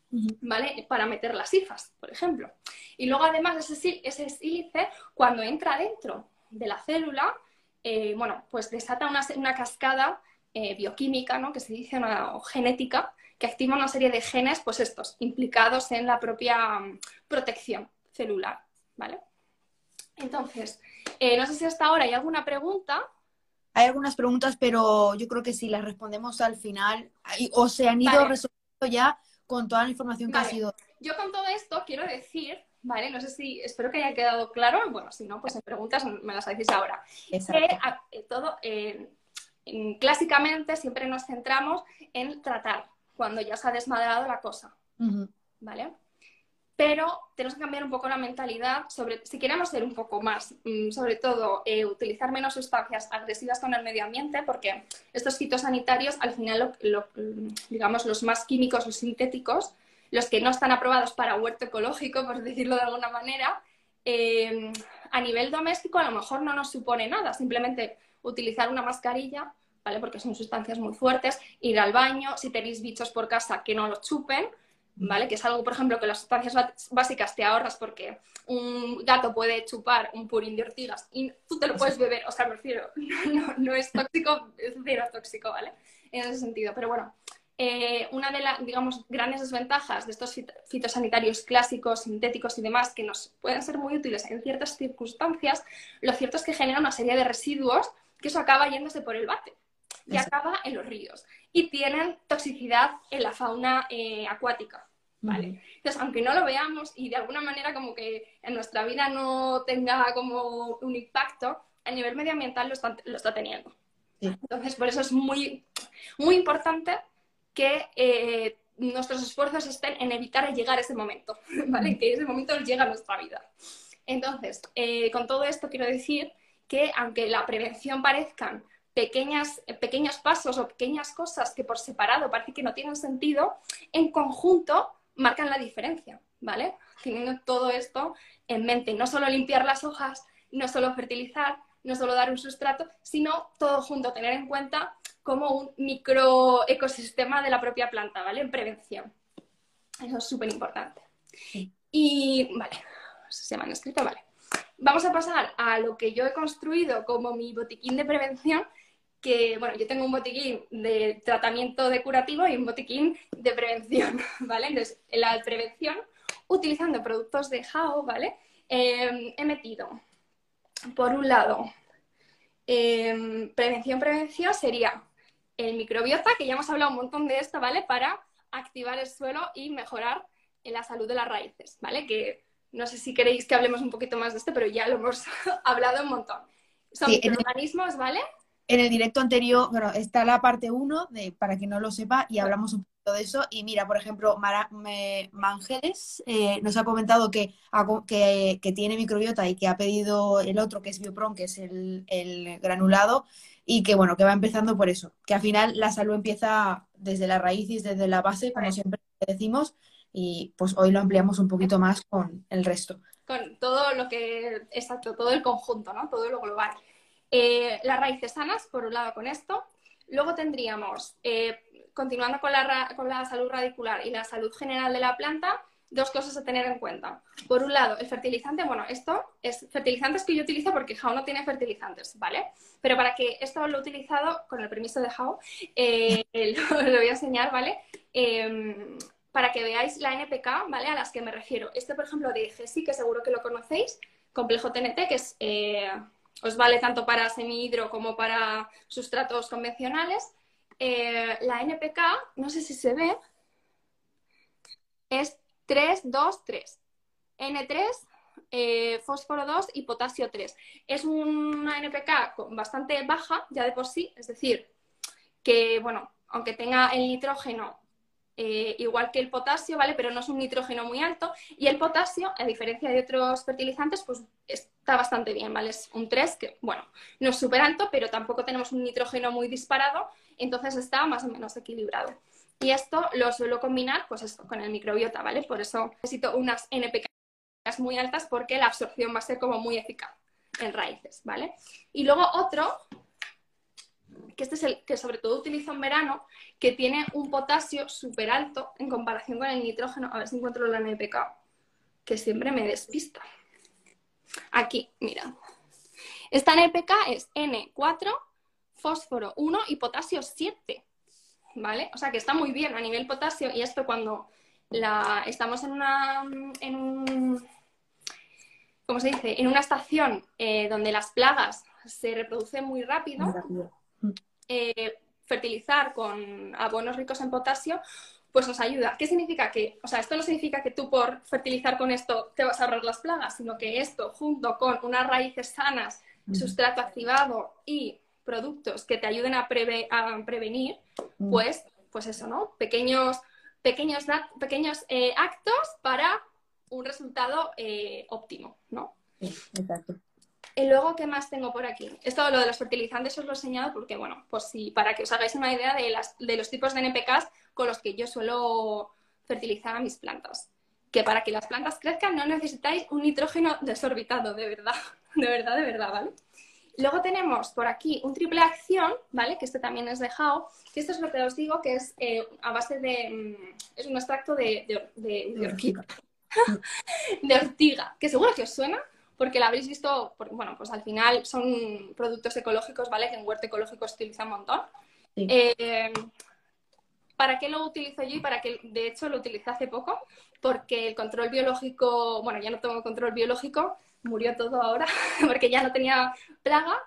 ¿vale? Para meter las hifas, por ejemplo. Y luego además ese, ese sílice, cuando entra dentro de la célula, eh, bueno, pues desata una, cascada eh, bioquímica, ¿no? Que se dice una, o genética, que activa una serie de genes, pues estos, implicados en la propia mm, protección celular, ¿vale? Entonces, eh, no sé si hasta ahora hay alguna pregunta. Hay algunas preguntas, pero yo creo que si las respondemos al final, o se han ido resolviendo ya con toda la información que ha sido. Yo con todo esto quiero decir, ¿vale? No sé si, espero que haya quedado claro. Bueno, si no, pues en preguntas me las decís ahora. Que eh, todo, eh, clásicamente siempre nos centramos en tratar cuando ya se ha desmadrado la cosa, ¿vale? Pero tenemos que cambiar un poco la mentalidad sobre, si queremos ser un poco más, mm, sobre todo, eh, utilizar menos sustancias agresivas con el medio ambiente, porque estos fitosanitarios, al final, digamos, los más químicos, los sintéticos, los que no están aprobados para huerto ecológico, por decirlo de alguna manera, eh, a nivel doméstico a lo mejor no nos supone nada, simplemente utilizar una mascarilla ¿vale? Porque son sustancias muy fuertes. Ir al baño, si tenéis bichos por casa, que no los chupen, ¿vale? Que es algo, por ejemplo, que las sustancias básicas te ahorras porque un gato puede chupar un purín de ortigas y tú te lo puedes beber. O sea, me refiero, no, es tóxico, es cero tóxico, ¿vale? En ese sentido. Pero bueno, eh, una de las, digamos, grandes desventajas de estos fitosanitarios clásicos, sintéticos y demás, que nos pueden ser muy útiles en ciertas circunstancias, lo cierto es que generan una serie de residuos que eso acaba yéndose por el bate y acaba en los ríos. Y tienen toxicidad en la fauna eh, acuática. ¿Vale? Entonces, aunque no lo veamos y de alguna manera como que en nuestra vida no tenga como un impacto, a nivel medioambiental lo está, lo está teniendo. Entonces, por eso es muy, muy importante que eh, nuestros esfuerzos estén en evitar llegar a ese momento, ¿vale? Que ese momento llega a nuestra vida. Entonces, eh, con todo esto quiero decir que aunque la prevención parezcan pequeñas, pequeños pasos o pequeñas cosas que por separado parece que no tienen sentido, en conjunto marcan la diferencia, ¿vale? Teniendo todo esto en mente, no solo limpiar las hojas, no solo fertilizar, no solo dar un sustrato, sino todo junto, tener en cuenta como un microecosistema de la propia planta, ¿vale? En prevención. Eso es súper importante. Y, vale, se me han escrito, vale. Vamos a pasar a lo que yo he construido como mi botiquín de prevención, que, bueno, yo tengo un botiquín de tratamiento de curativo y un botiquín de prevención, ¿vale? Entonces, en la prevención, utilizando productos de JAO, ¿vale? Em, he metido, por un lado, em, prevención, prevención sería el microbiota, que ya hemos hablado un montón de esto, ¿vale? Para activar el suelo y mejorar la salud de las raíces, ¿vale? Que no sé si queréis que hablemos un poquito más de esto, pero ya lo hemos hablado un montón. Son microorganismos, ¿vale? En el directo anterior, bueno, está la parte 1, para quien no lo sepa, y hablamos un poquito de eso. Y mira, por ejemplo, Mara, Mangeles eh, nos ha comentado que, que, tiene microbiota y que ha pedido el otro, que es Biopron, que es el, el granulado, y que bueno, que va empezando por eso, que al final la salud empieza desde la raíz y desde la base, como siempre decimos, y pues hoy lo ampliamos un poquito más con el resto. Con todo lo que, exacto, todo el conjunto, ¿no? Todo lo global. Eh, las raíces sanas, por un lado con esto. Luego tendríamos, eh, continuando con la, con la salud radicular y la salud general de la planta, dos cosas a tener en cuenta. Por un lado, el fertilizante, bueno, esto es fertilizantes que yo utilizo porque Jao no tiene fertilizantes, ¿vale? Pero para que esto lo he utilizado, con el permiso de Jao, eh, lo, voy a enseñar, ¿vale? Em, para que veáis la NPK, ¿vale? A las que me refiero. Este, por ejemplo, de GESI, que seguro que lo conocéis, complejo TNT, que es, os vale tanto para semihidro como para sustratos convencionales. Eh, la NPK, no sé si se ve, es 3, 2, 3. N3, fósforo 2 y potasio 3. Es una NPK bastante baja ya de por sí, es decir, que, bueno, aunque tenga el nitrógeno eh, igual que el potasio, ¿vale? Pero no es un nitrógeno muy alto. Y el potasio, a diferencia de otros fertilizantes, pues está bastante bien, ¿vale? Es un 3, que, bueno, no es súper alto, pero tampoco tenemos un nitrógeno muy disparado, entonces está más o menos equilibrado. Y esto lo suelo combinar, pues con el microbiota, ¿vale? Por eso necesito unas NPK muy altas porque la absorción va a ser como muy eficaz en raíces, ¿vale? Y luego otro que este es el que sobre todo utilizo en verano, que tiene un potasio súper alto en comparación con el nitrógeno. A ver si encuentro la NPK, que siempre me despista. Aquí, mira. Esta NPK es N4, fósforo 1 y potasio 7. ¿Vale? O sea que está muy bien a nivel potasio y esto cuando la, estamos en una, en un, ¿cómo se dice? En una estación eh, donde las plagas se reproducen muy rápido, muy rápido. Eh, fertilizar con abonos ricos en potasio, pues nos ayuda. ¿Qué significa que? O sea, esto no significa que tú por fertilizar con esto te vas a ahorrar las plagas, sino que esto, junto con unas raíces sanas, sustrato activado y productos que te ayuden a, prevenir, pues, pues eso, ¿no? Pequeños, pequeños, pequeños eh, actos para un resultado eh, óptimo, ¿no? exacto. Y luego, ¿qué más tengo por aquí? Esto, lo de los fertilizantes, os lo he enseñado porque, bueno, pues sí, para que os hagáis una idea de, las, de los tipos de NPKs con los que yo suelo fertilizar a mis plantas. Que para que las plantas crezcan no necesitáis un nitrógeno desorbitado, de verdad, de verdad, de verdad, ¿vale? Luego tenemos por aquí un triple acción, ¿vale? Que este también es de JAO, que esto es lo que os digo, que es eh, a base de... Mm, es un extracto de, de, de, de ortiga. de ortiga, que seguro que os suena, porque la habréis visto, bueno, pues al final son productos ecológicos, ¿vale? Que en huerto ecológico se utiliza un montón. Eh, ¿Para qué lo utilizo yo y para qué, de hecho, lo utilicé hace poco? Porque el control biológico, bueno, ya no tengo control biológico, murió todo ahora, porque ya no tenía plaga.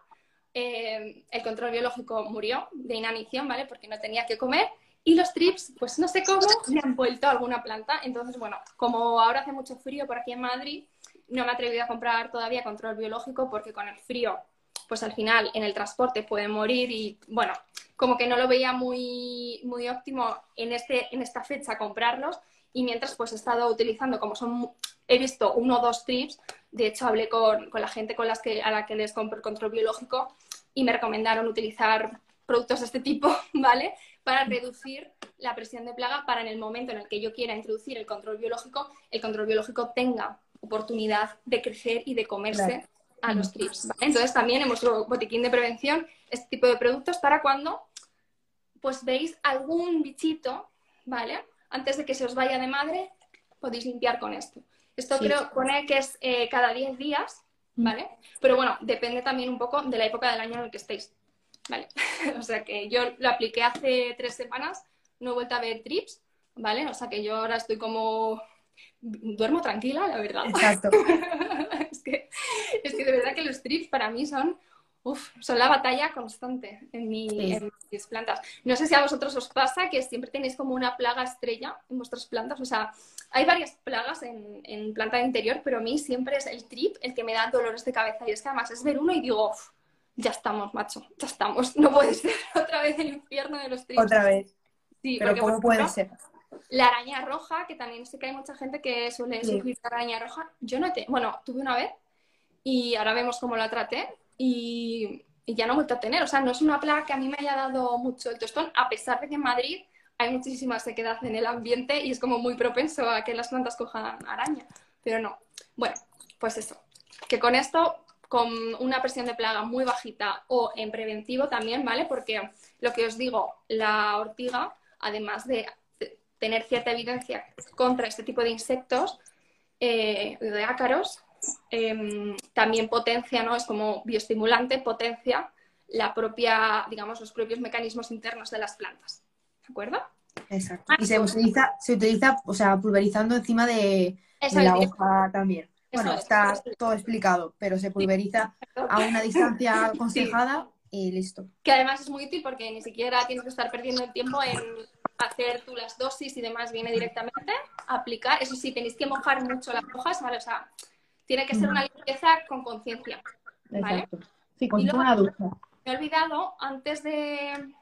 Eh, el control biológico murió de inanición, ¿vale? Porque no tenía que comer. Y los trips, pues no sé cómo, me han vuelto a alguna planta. Entonces, bueno, como ahora hace mucho frío por aquí en Madrid, no me he atrevido a comprar todavía control biológico porque con el frío, pues al final en el transporte pueden morir y bueno, como que no lo veía muy, muy óptimo en, este, en esta fecha comprarlos y mientras pues he estado utilizando, como son, he visto uno o dos trips, de hecho hablé con, con la gente con las que, a la que les compro el control biológico y me recomendaron utilizar productos de este tipo, ¿vale? Para reducir la presión de plaga para en el momento en el que yo quiera introducir el control biológico, el control biológico tenga oportunidad de crecer y de comerse a los trips. Entonces también hemos botiquín de prevención, este tipo de productos para cuando pues veis algún bichito, ¿vale? Antes de que se os vaya de madre, podéis limpiar con esto. Esto creo pone que es eh, cada 10 días. ¿vale? Pero bueno, depende también un poco de la época del año en el que estéis, ¿vale? o sea que yo lo apliqué hace tres semanas, no he vuelto a ver trips, ¿vale? O sea que yo ahora estoy como duermo tranquila, la verdad. Exacto. es, que, es que de verdad que los trips para mí son Uf, son la batalla constante en, mis plantas. No sé si a vosotros os pasa que siempre tenéis como una plaga estrella en vuestras plantas. O sea, hay varias plagas en, planta de interior, pero a mí siempre es el trip el que me da dolores de cabeza. Y es que además es ver uno y digo, ya estamos, macho, ya estamos. No puede ser otra vez el infierno de los trips. Otra vez. Sí, pero ¿cómo puede ser? La araña roja, que también sé que hay mucha gente que suele sufrir la araña roja. Yo no te... Bueno, tuve una vez y ahora vemos cómo la traté y, ya no he vuelto a tener. O sea, no es una plaga que a mí me haya dado mucho el tostón, a pesar de que en Madrid hay muchísima sequedad en el ambiente y es como muy propenso a que las plantas cojan araña. Pero no. Bueno, pues eso. Que con esto, con una presión de plaga muy bajita o en preventivo también, ¿vale? Porque lo que os digo, la ortiga, además de tener cierta evidencia contra este tipo de insectos, eh, de ácaros, Em, también potencia, ¿no? Es como bioestimulante, potencia la propia, digamos, los propios mecanismos internos de las plantas. ¿De acuerdo? Exacto. Ah, y se utiliza, se utiliza, o sea, pulverizando encima de, la hoja también. bueno, está todo explicado, pero se pulveriza a una distancia aconsejada y listo. Que además es muy útil porque ni siquiera tienes que estar perdiendo el tiempo en hacer tú las dosis y demás, viene directamente a aplicar. Eso sí, tenéis que mojar mucho las hojas, ¿vale? O sea, tiene que ser una limpieza con conciencia. ¿vale? Sí, con una ducha. Me he olvidado, antes de,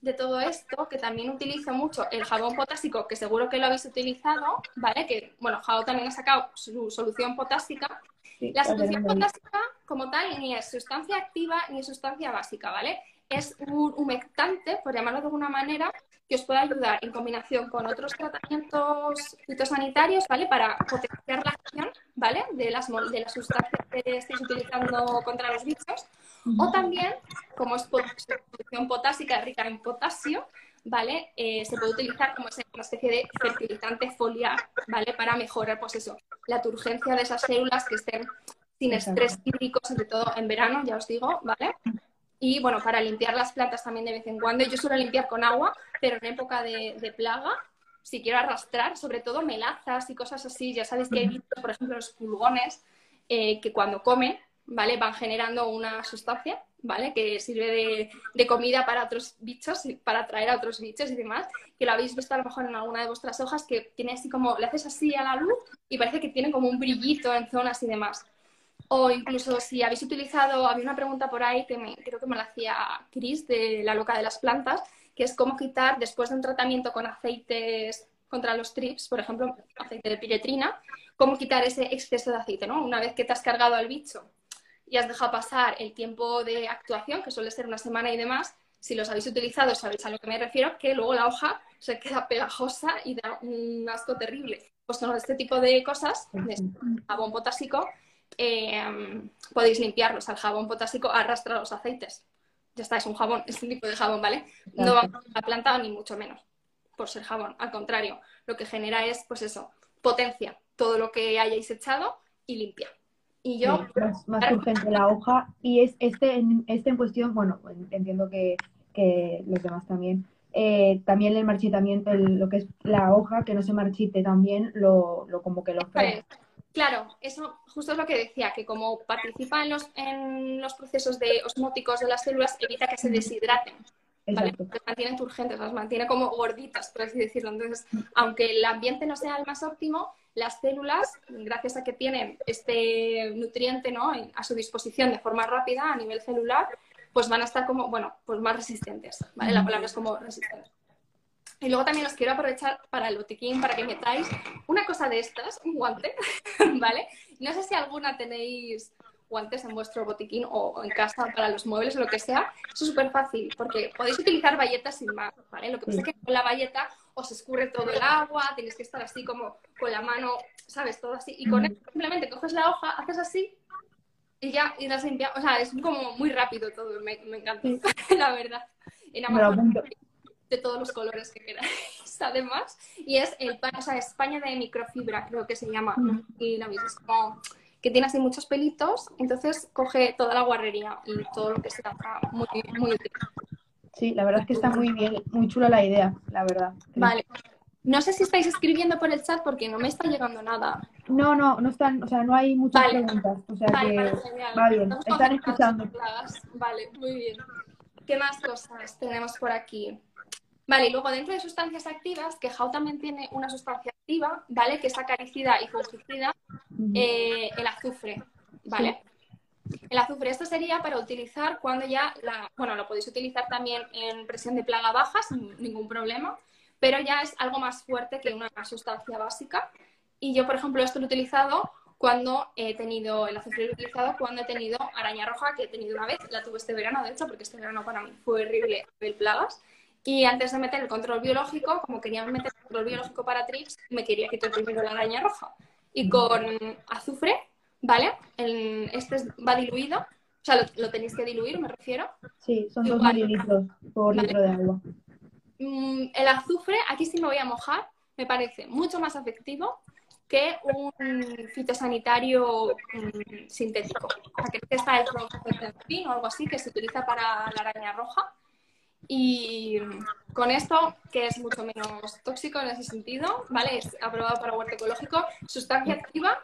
de todo esto, que también utilizo mucho el jabón potásico, que seguro que lo habéis utilizado, ¿vale? Que, bueno, Jao también ha sacado su solución potásica. La solución potásica, como tal, ni es sustancia activa ni es sustancia básica, ¿vale? Es un humectante, por llamarlo de alguna manera, que os puede ayudar en combinación con otros tratamientos fitosanitarios, ¿vale? Para potenciar la acción, ¿vale? De las, de las sustancias que estéis utilizando contra los bichos. O también, como es solución potásica rica en potasio, ¿vale? Eh, se puede utilizar como una especie de fertilizante foliar, ¿vale? Para mejorar, pues eso, la turgencia de esas células que estén sin estrés hídrico, sobre todo en verano, ya os digo, ¿vale? Y bueno, para limpiar las plantas también de vez en cuando. Yo suelo limpiar con agua, pero en época de, plaga, si quiero arrastrar, sobre todo melazas y cosas así, ya sabéis que hay por ejemplo, los pulgones, eh, que cuando comen, ¿vale? Van generando una sustancia, ¿vale? Que sirve de, comida para otros bichos, para atraer a otros bichos y demás, que lo habéis visto a lo mejor en alguna de vuestras hojas, que tiene así como, le haces así a la luz y parece que tiene como un brillito en zonas y demás. O incluso si habéis utilizado, había una pregunta por ahí que me, creo que me la hacía Chris de la loca de las plantas, que es cómo quitar después de un tratamiento con aceites contra los trips, por ejemplo, aceite de piretrina, cómo quitar ese exceso de aceite, ¿no? Una vez que te has cargado al bicho y has dejado pasar el tiempo de actuación, que suele ser una semana y demás, si los habéis utilizado sabéis a lo que me refiero, que luego la hoja se queda pegajosa y da un asco terrible. Pues con este tipo de cosas, de jabón potásico, Em, podéis limpiarlos al jabón potásico, arrastra los aceites. Ya está, es un jabón, es un tipo de jabón, ¿vale? No va a la planta ni mucho menos por ser jabón. Al contrario, lo que genera es, pues eso, potencia todo lo que hayáis echado y limpia. Y yo... más, urgente la hoja. Y es este en, este en cuestión, bueno, entiendo que, los demás también. Eh, también el marchitamiento, lo que es la hoja, que no se marchite también, lo, lo como que lo frena. Claro, eso justo es lo que decía, que como participa en los, en los procesos de osmóticos de las células, evita que se deshidraten. ¿Vale? Las mantiene turgentes, las mantiene como gorditas, por así decirlo. Entonces, aunque el ambiente no sea el más óptimo, las células, gracias a que tienen este nutriente ¿no? a su disposición de forma rápida a nivel celular, pues van a estar como, bueno, pues más resistentes, ¿vale? La palabra es como resistentes. Y luego también os quiero aprovechar para el botiquín, para que metáis una cosa de estas, un guante, ¿vale? No sé si alguna tenéis guantes en vuestro botiquín o en casa para los muebles o lo que sea. Eso es súper fácil, porque podéis utilizar bayetas sin más, ¿vale? Lo que pasa es que con la bayeta os escurre todo el agua, tenéis que estar así como con la mano, ¿sabes? Todo así. Y con esto simplemente coges la hoja, haces así y ya, y la limpias. O sea, es como muy rápido todo, me, encanta, la verdad. Más, de todos los colores que queráis, además. Y es el o sea, España de microfibra, creo que se llama. Y la misma es como que tiene así muchos pelitos, entonces coge toda la guarrería y todo lo que sea muy, muy útil. Sí, la verdad es que está muy bien, muy chula la idea, la verdad. Vale. No sé si estáis escribiendo por el chat porque no me está llegando nada. No, no, no están, o sea, no hay muchas preguntas. O sea vale, que vale, genial. va bien, Estamos están escuchando. Vale, muy bien. ¿Qué más cosas tenemos por aquí? Vale, y luego dentro de sustancias activas, que Jau también tiene una sustancia activa, ¿vale? Que es acaricida y fungicida. Eh, el azufre, ¿vale? El azufre, esto sería para utilizar cuando ya, la, bueno, lo podéis utilizar también en presión de plaga baja sin ningún problema, pero ya es algo más fuerte que una sustancia básica. Y yo, por ejemplo, esto lo he utilizado cuando he tenido, el azufre lo he utilizado cuando he tenido araña roja, que he tenido una vez, la tuve este verano, de hecho, porque este verano para mí fue horrible ver plagas. Y antes de meter el control biológico, como quería meter el control biológico para trips, me quería quitar primero la araña roja. Y con azufre, ¿vale? El- este es- va diluido, o sea, lo, lo tenéis que diluir, me refiero. Sí, son dos mililitros por Vale. litro de agua. Mm, el azufre, aquí sí me voy a mojar, me parece mucho más efectivo que un fitosanitario mm, sintético. O sea, que este está el profetenfin o algo así que se utiliza para la araña roja. Y con esto, que es mucho menos tóxico en ese sentido, ¿vale? Es aprobado para huerto ecológico, sustancia activa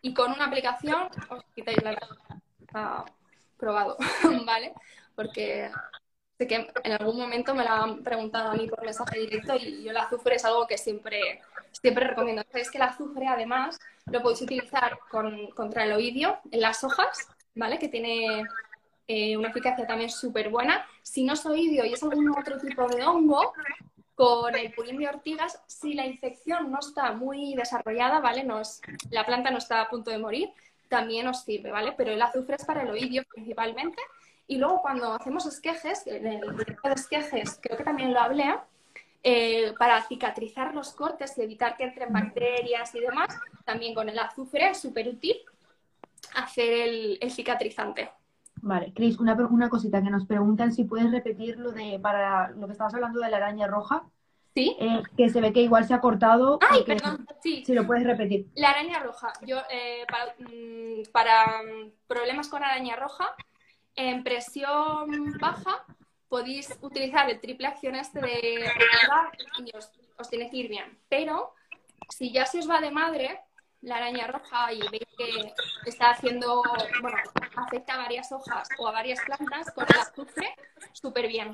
y con una aplicación os quitáis la probado, ¿vale? Porque sé que en algún momento me lo han preguntado a mí por mensaje directo y yo el azufre es algo que siempre, siempre recomiendo. Sabéis que el azufre además lo podéis utilizar con, contra el oidio en las hojas, ¿vale? Que tiene eh, una eficacia también súper buena. Si no es oidio y es algún otro tipo de hongo, con el purín de ortigas, si la infección no está muy desarrollada, ¿vale? No es- la planta no está a punto de morir, también os sirve, ¿vale? Pero el azufre es para el oidio principalmente. Y luego cuando hacemos esquejes, en el directo de esquejes, creo que también lo hablé, eh, para cicatrizar los cortes y evitar que entren bacterias y demás, también con el azufre es súper útil hacer el cicatrizante. Vale, Cris, una, una cosita que nos preguntan si puedes repetir lo de, para lo que estabas hablando de la araña roja, ¿Sí? eh, que se ve que igual se ha cortado. Ay, perdón, sí. Si lo puedes repetir. La araña roja. Yo, eh, para, mm, para, mm, problemas con araña roja, en presión baja podéis utilizar el triple acción este de y os, os tiene que ir bien. Pero si ya se os va de madre la araña roja y veis que está haciendo, bueno, afecta a varias hojas o a varias plantas, con el azufre, súper bien.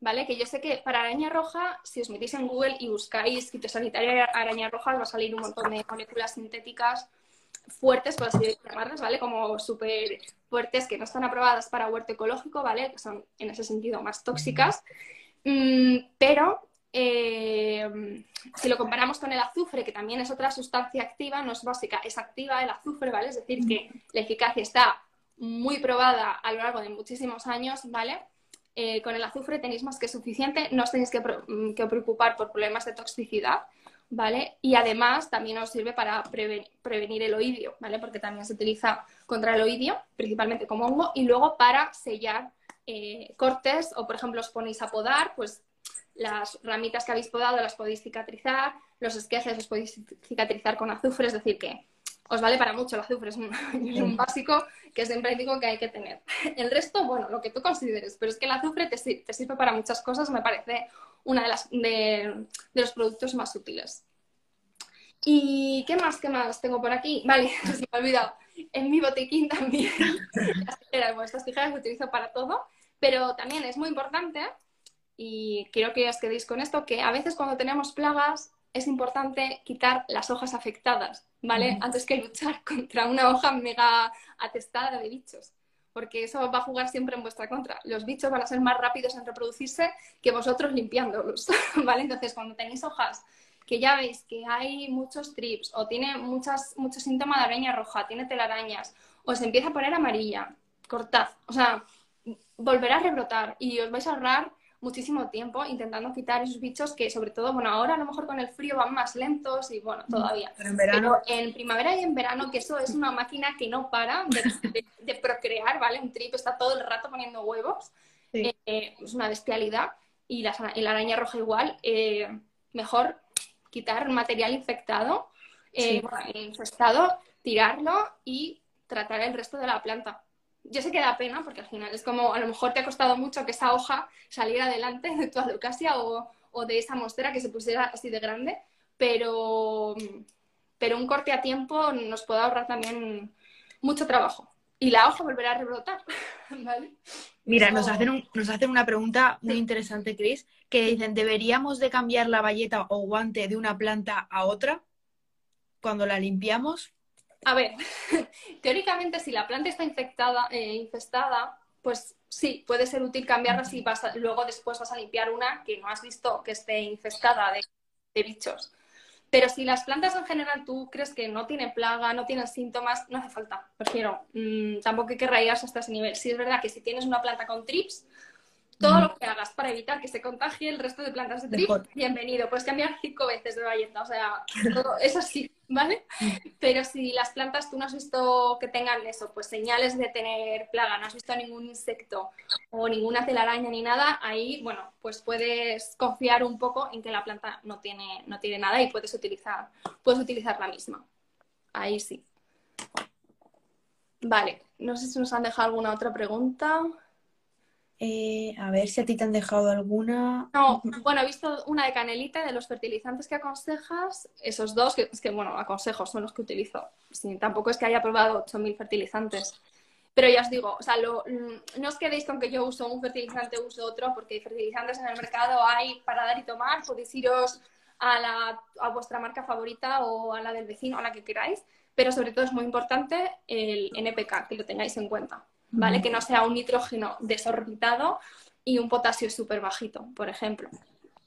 ¿Vale? Que yo sé que para araña roja, si os metéis en Google y buscáis fitosanitaria araña roja, os va a salir un montón de moléculas sintéticas fuertes, por así llamarlas, ¿vale? Como súper fuertes que no están aprobadas para huerto ecológico, ¿vale? Que son en ese sentido más tóxicas. Mm, pero eh, si lo comparamos con el azufre, que también es otra sustancia activa, no es básica, es activa el azufre, ¿vale? Es decir, que la eficacia está muy probada a lo largo de muchísimos años, ¿vale? Eh, con el azufre tenéis más que suficiente, no os tenéis mm, que preocupar por problemas de toxicidad, ¿vale? Y además también os sirve para preven- prevenir el oidio, ¿vale? Porque también se utiliza contra el oidio, principalmente como hongo, y luego para sellar eh, cortes o, por ejemplo, os ponéis a podar, pues las ramitas que habéis podado las podéis cicatrizar, los esquejes los podéis cicatrizar con azufre, es decir, que os vale para mucho el azufre, es un, es un básico que siempre digo que hay que tener. El resto, bueno, lo que tú consideres, pero es que el azufre te, te sirve para muchas cosas, me parece una de, las, de, de los productos más útiles. ¿Y qué más, qué más tengo por aquí? Vale, se me ha olvidado. En mi botiquín también, las tijeras, bueno, estas tijeras las utilizo para todo, pero también es muy importante, y quiero que os quedéis con esto, que a veces cuando tenemos plagas es importante quitar las hojas afectadas, ¿vale? Antes que luchar contra una hoja mega atestada de bichos, porque eso va a jugar siempre en vuestra contra. Los bichos van a ser más rápidos en reproducirse que vosotros limpiándolos, ¿vale? Entonces, cuando tenéis hojas que ya veis que hay muchos trips o tiene muchas, mucho síntoma de araña roja, tiene telarañas, o se empieza a poner amarilla, cortad. O sea, volverá a rebrotar y os vais a ahorrar muchísimo tiempo intentando quitar esos bichos que sobre todo, bueno, ahora a lo mejor con el frío van más lentos y bueno, todavía. Pero en verano. Pero en primavera y en verano, que eso es una máquina que no para de, de- de procrear, ¿vale? Un trip está todo el rato poniendo huevos. Sí. Eh, es una bestialidad. Y la, y la araña roja igual. eh, mejor quitar material infectado, eh, Sí. bueno, infestado, tirarlo y tratar el resto de la planta. Yo sé que da pena porque al final es como a lo mejor te ha costado mucho que esa hoja saliera adelante de tu alucasia o, o de esa mostera que se pusiera así de grande, pero, pero un corte a tiempo nos puede ahorrar también mucho trabajo. Y la hoja volverá a rebrotar. Mira, nos, hacen nos hacen una pregunta muy interesante, Chris, que dicen, ¿deberíamos de cambiar la valleta o guante de una planta a otra cuando la limpiamos? A ver, teóricamente si la planta está infectada, eh, infestada, pues sí, puede ser útil cambiarla si vas luego después vas a limpiar una que no has visto que esté infestada de bichos. Pero si las plantas en general tú crees que no tienen plaga, no tienen síntomas, no hace falta. Prefiero, mmm, tampoco hay que rayarse hasta ese nivel. Si es verdad que si tienes una planta con trips, todo lo que hagas para evitar que se contagie el resto de plantas de trigo, bienvenido. Puedes cambiar cinco veces de valleta, o sea, todo, es así, ¿vale? Pero si las plantas tú no has visto que tengan eso, pues señales de tener plaga, no has visto ningún insecto o ninguna telaraña ni nada, ahí, bueno, pues puedes confiar un poco en que la planta no tiene, no tiene nada y puedes utilizar, puedes utilizar la misma. Ahí sí. Vale, no sé si nos han dejado alguna otra pregunta. Eh, a ver si a ti te han dejado alguna. No, bueno, he visto una de canelita de los fertilizantes que aconsejas, esos dos, que es que, bueno, aconsejos son los que utilizo. tampoco es que haya probado 8.000 fertilizantes. Pero ya os digo, o sea, mm, no os quedéis con que yo uso un fertilizante, uso otro, porque fertilizantes en el mercado hay para dar y tomar. Podéis iros a, la, a vuestra marca favorita o a la del vecino, a la que queráis. Pero sobre todo es muy importante el NPK, que lo tengáis en cuenta. ¿Vale? Que no sea un nitrógeno desorbitado y un potasio súper bajito, por ejemplo,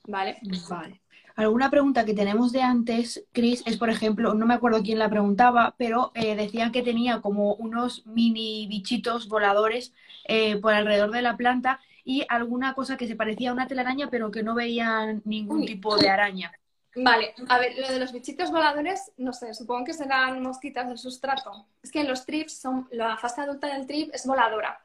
¿vale? Vale. Alguna pregunta que tenemos de antes, Chris, es por ejemplo, no me acuerdo quién la preguntaba, pero eh, decían que tenía como unos mini bichitos voladores eh, por alrededor de la planta y alguna cosa que se parecía a una telaraña, pero que no veían ningún tipo de araña. Vale, a ver, lo de los bichitos voladores, no sé, supongo que serán mosquitas del sustrato. Es que en los trips, son, la fase adulta del trip es voladora,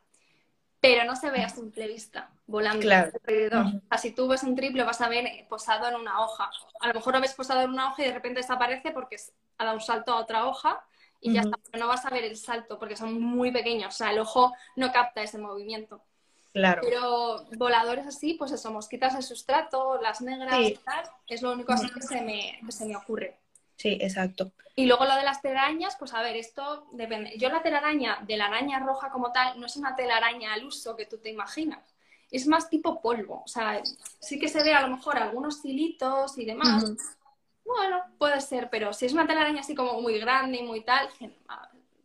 pero no se ve a simple vista volando alrededor. O sea, si tú ves un trip, lo vas a ver posado en una hoja. A lo mejor lo ves posado en una hoja y de repente desaparece porque ha dado un salto a otra hoja y ya está. Pero no vas a ver el salto porque son muy pequeños. O sea, el ojo no capta ese movimiento. Claro. Pero voladores así, pues eso, mosquitas de sustrato, las negras y tal, es lo único así que se, me, se me ocurre. Sí, exacto. Y luego lo de las telarañas, pues a ver, esto depende. Yo la telaraña de la araña roja como tal no es una telaraña al uso que tú te imaginas. Es más tipo polvo. O sea, sí que se ve a lo mejor algunos hilitos y demás. Bueno, puede ser, pero si es una telaraña así como muy grande y muy tal,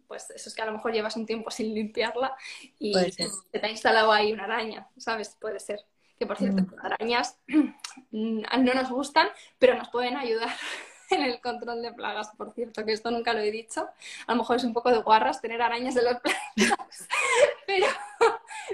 pues eso es que a lo mejor llevas un tiempo sin limpiarla y te ha instalado ahí una araña, ¿sabes? Puede ser. Que por cierto, las arañas no nos gustan, pero nos pueden ayudar en el control de plagas, por cierto, que esto nunca lo he dicho. A lo mejor es un poco de guarras tener arañas de las plantas, pero,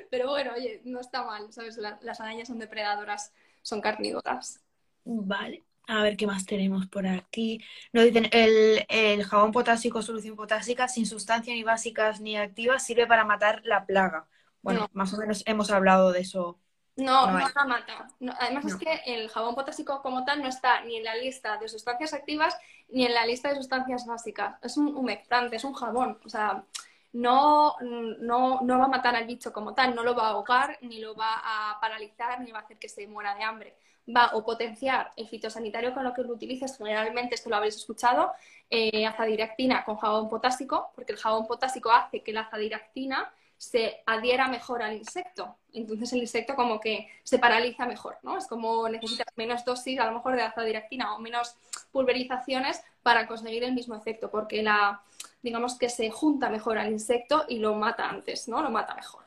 pero bueno, oye, no está mal, ¿sabes? Las arañas son depredadoras, son carnívoras. Vale. A ver qué más tenemos por aquí. Nos dicen, el, jabón potásico, solución potásica, sin sustancias ni básicas ni activas, sirve para matar la plaga. Bueno, más o menos hemos hablado de eso. No, no, la mata. además es que el jabón potásico como tal no está ni en la lista de sustancias activas ni en la lista de sustancias básicas. Es un humectante, es un jabón. O sea, no, no, no va a matar al bicho como tal, no lo va a ahogar, ni lo va a paralizar, ni va a hacer que se muera de hambre va o potenciar el fitosanitario con lo que lo utilices, generalmente esto lo habréis escuchado, eh, azadiractina con jabón potásico, porque el jabón potásico hace que la azadiractina se adhiera mejor al insecto. Entonces el insecto como que se paraliza mejor, ¿no? Es como necesitas menos dosis a lo mejor de azadiractina o menos pulverizaciones para conseguir el mismo efecto, porque la, digamos que se junta mejor al insecto y lo mata antes, ¿no? Lo mata mejor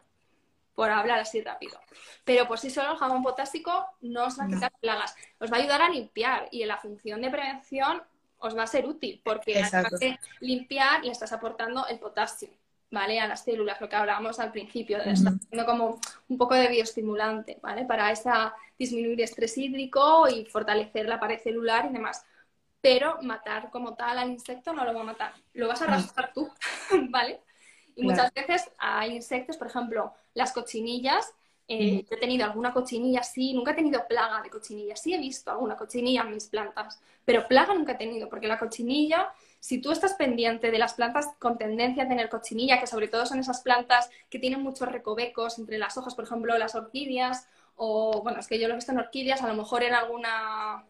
por hablar así rápido. Pero por sí solo el jabón potásico no os va a quitar plagas, os va a ayudar a limpiar y en la función de prevención os va a ser útil porque además de limpiar le estás aportando el potasio, ¿vale? A las células, lo que hablábamos al principio, de estar haciendo como un poco de bioestimulante, ¿vale? Para esa disminuir estrés hídrico y fortalecer la pared celular y demás. Pero matar como tal al insecto no lo va a matar, lo vas a arrastrar tú, ¿vale? Y muchas veces hay insectos, por ejemplo, las cochinillas. Eh, Yo he tenido alguna cochinilla, sí, nunca he tenido plaga de cochinilla. Sí he visto alguna cochinilla en mis plantas, pero plaga nunca he tenido, porque la cochinilla, si tú estás pendiente de las plantas con tendencia a tener cochinilla, que sobre todo son esas plantas que tienen muchos recovecos entre las hojas, por ejemplo, las orquídeas o bueno, es que yo lo he visto en orquídeas, a lo mejor en alguna,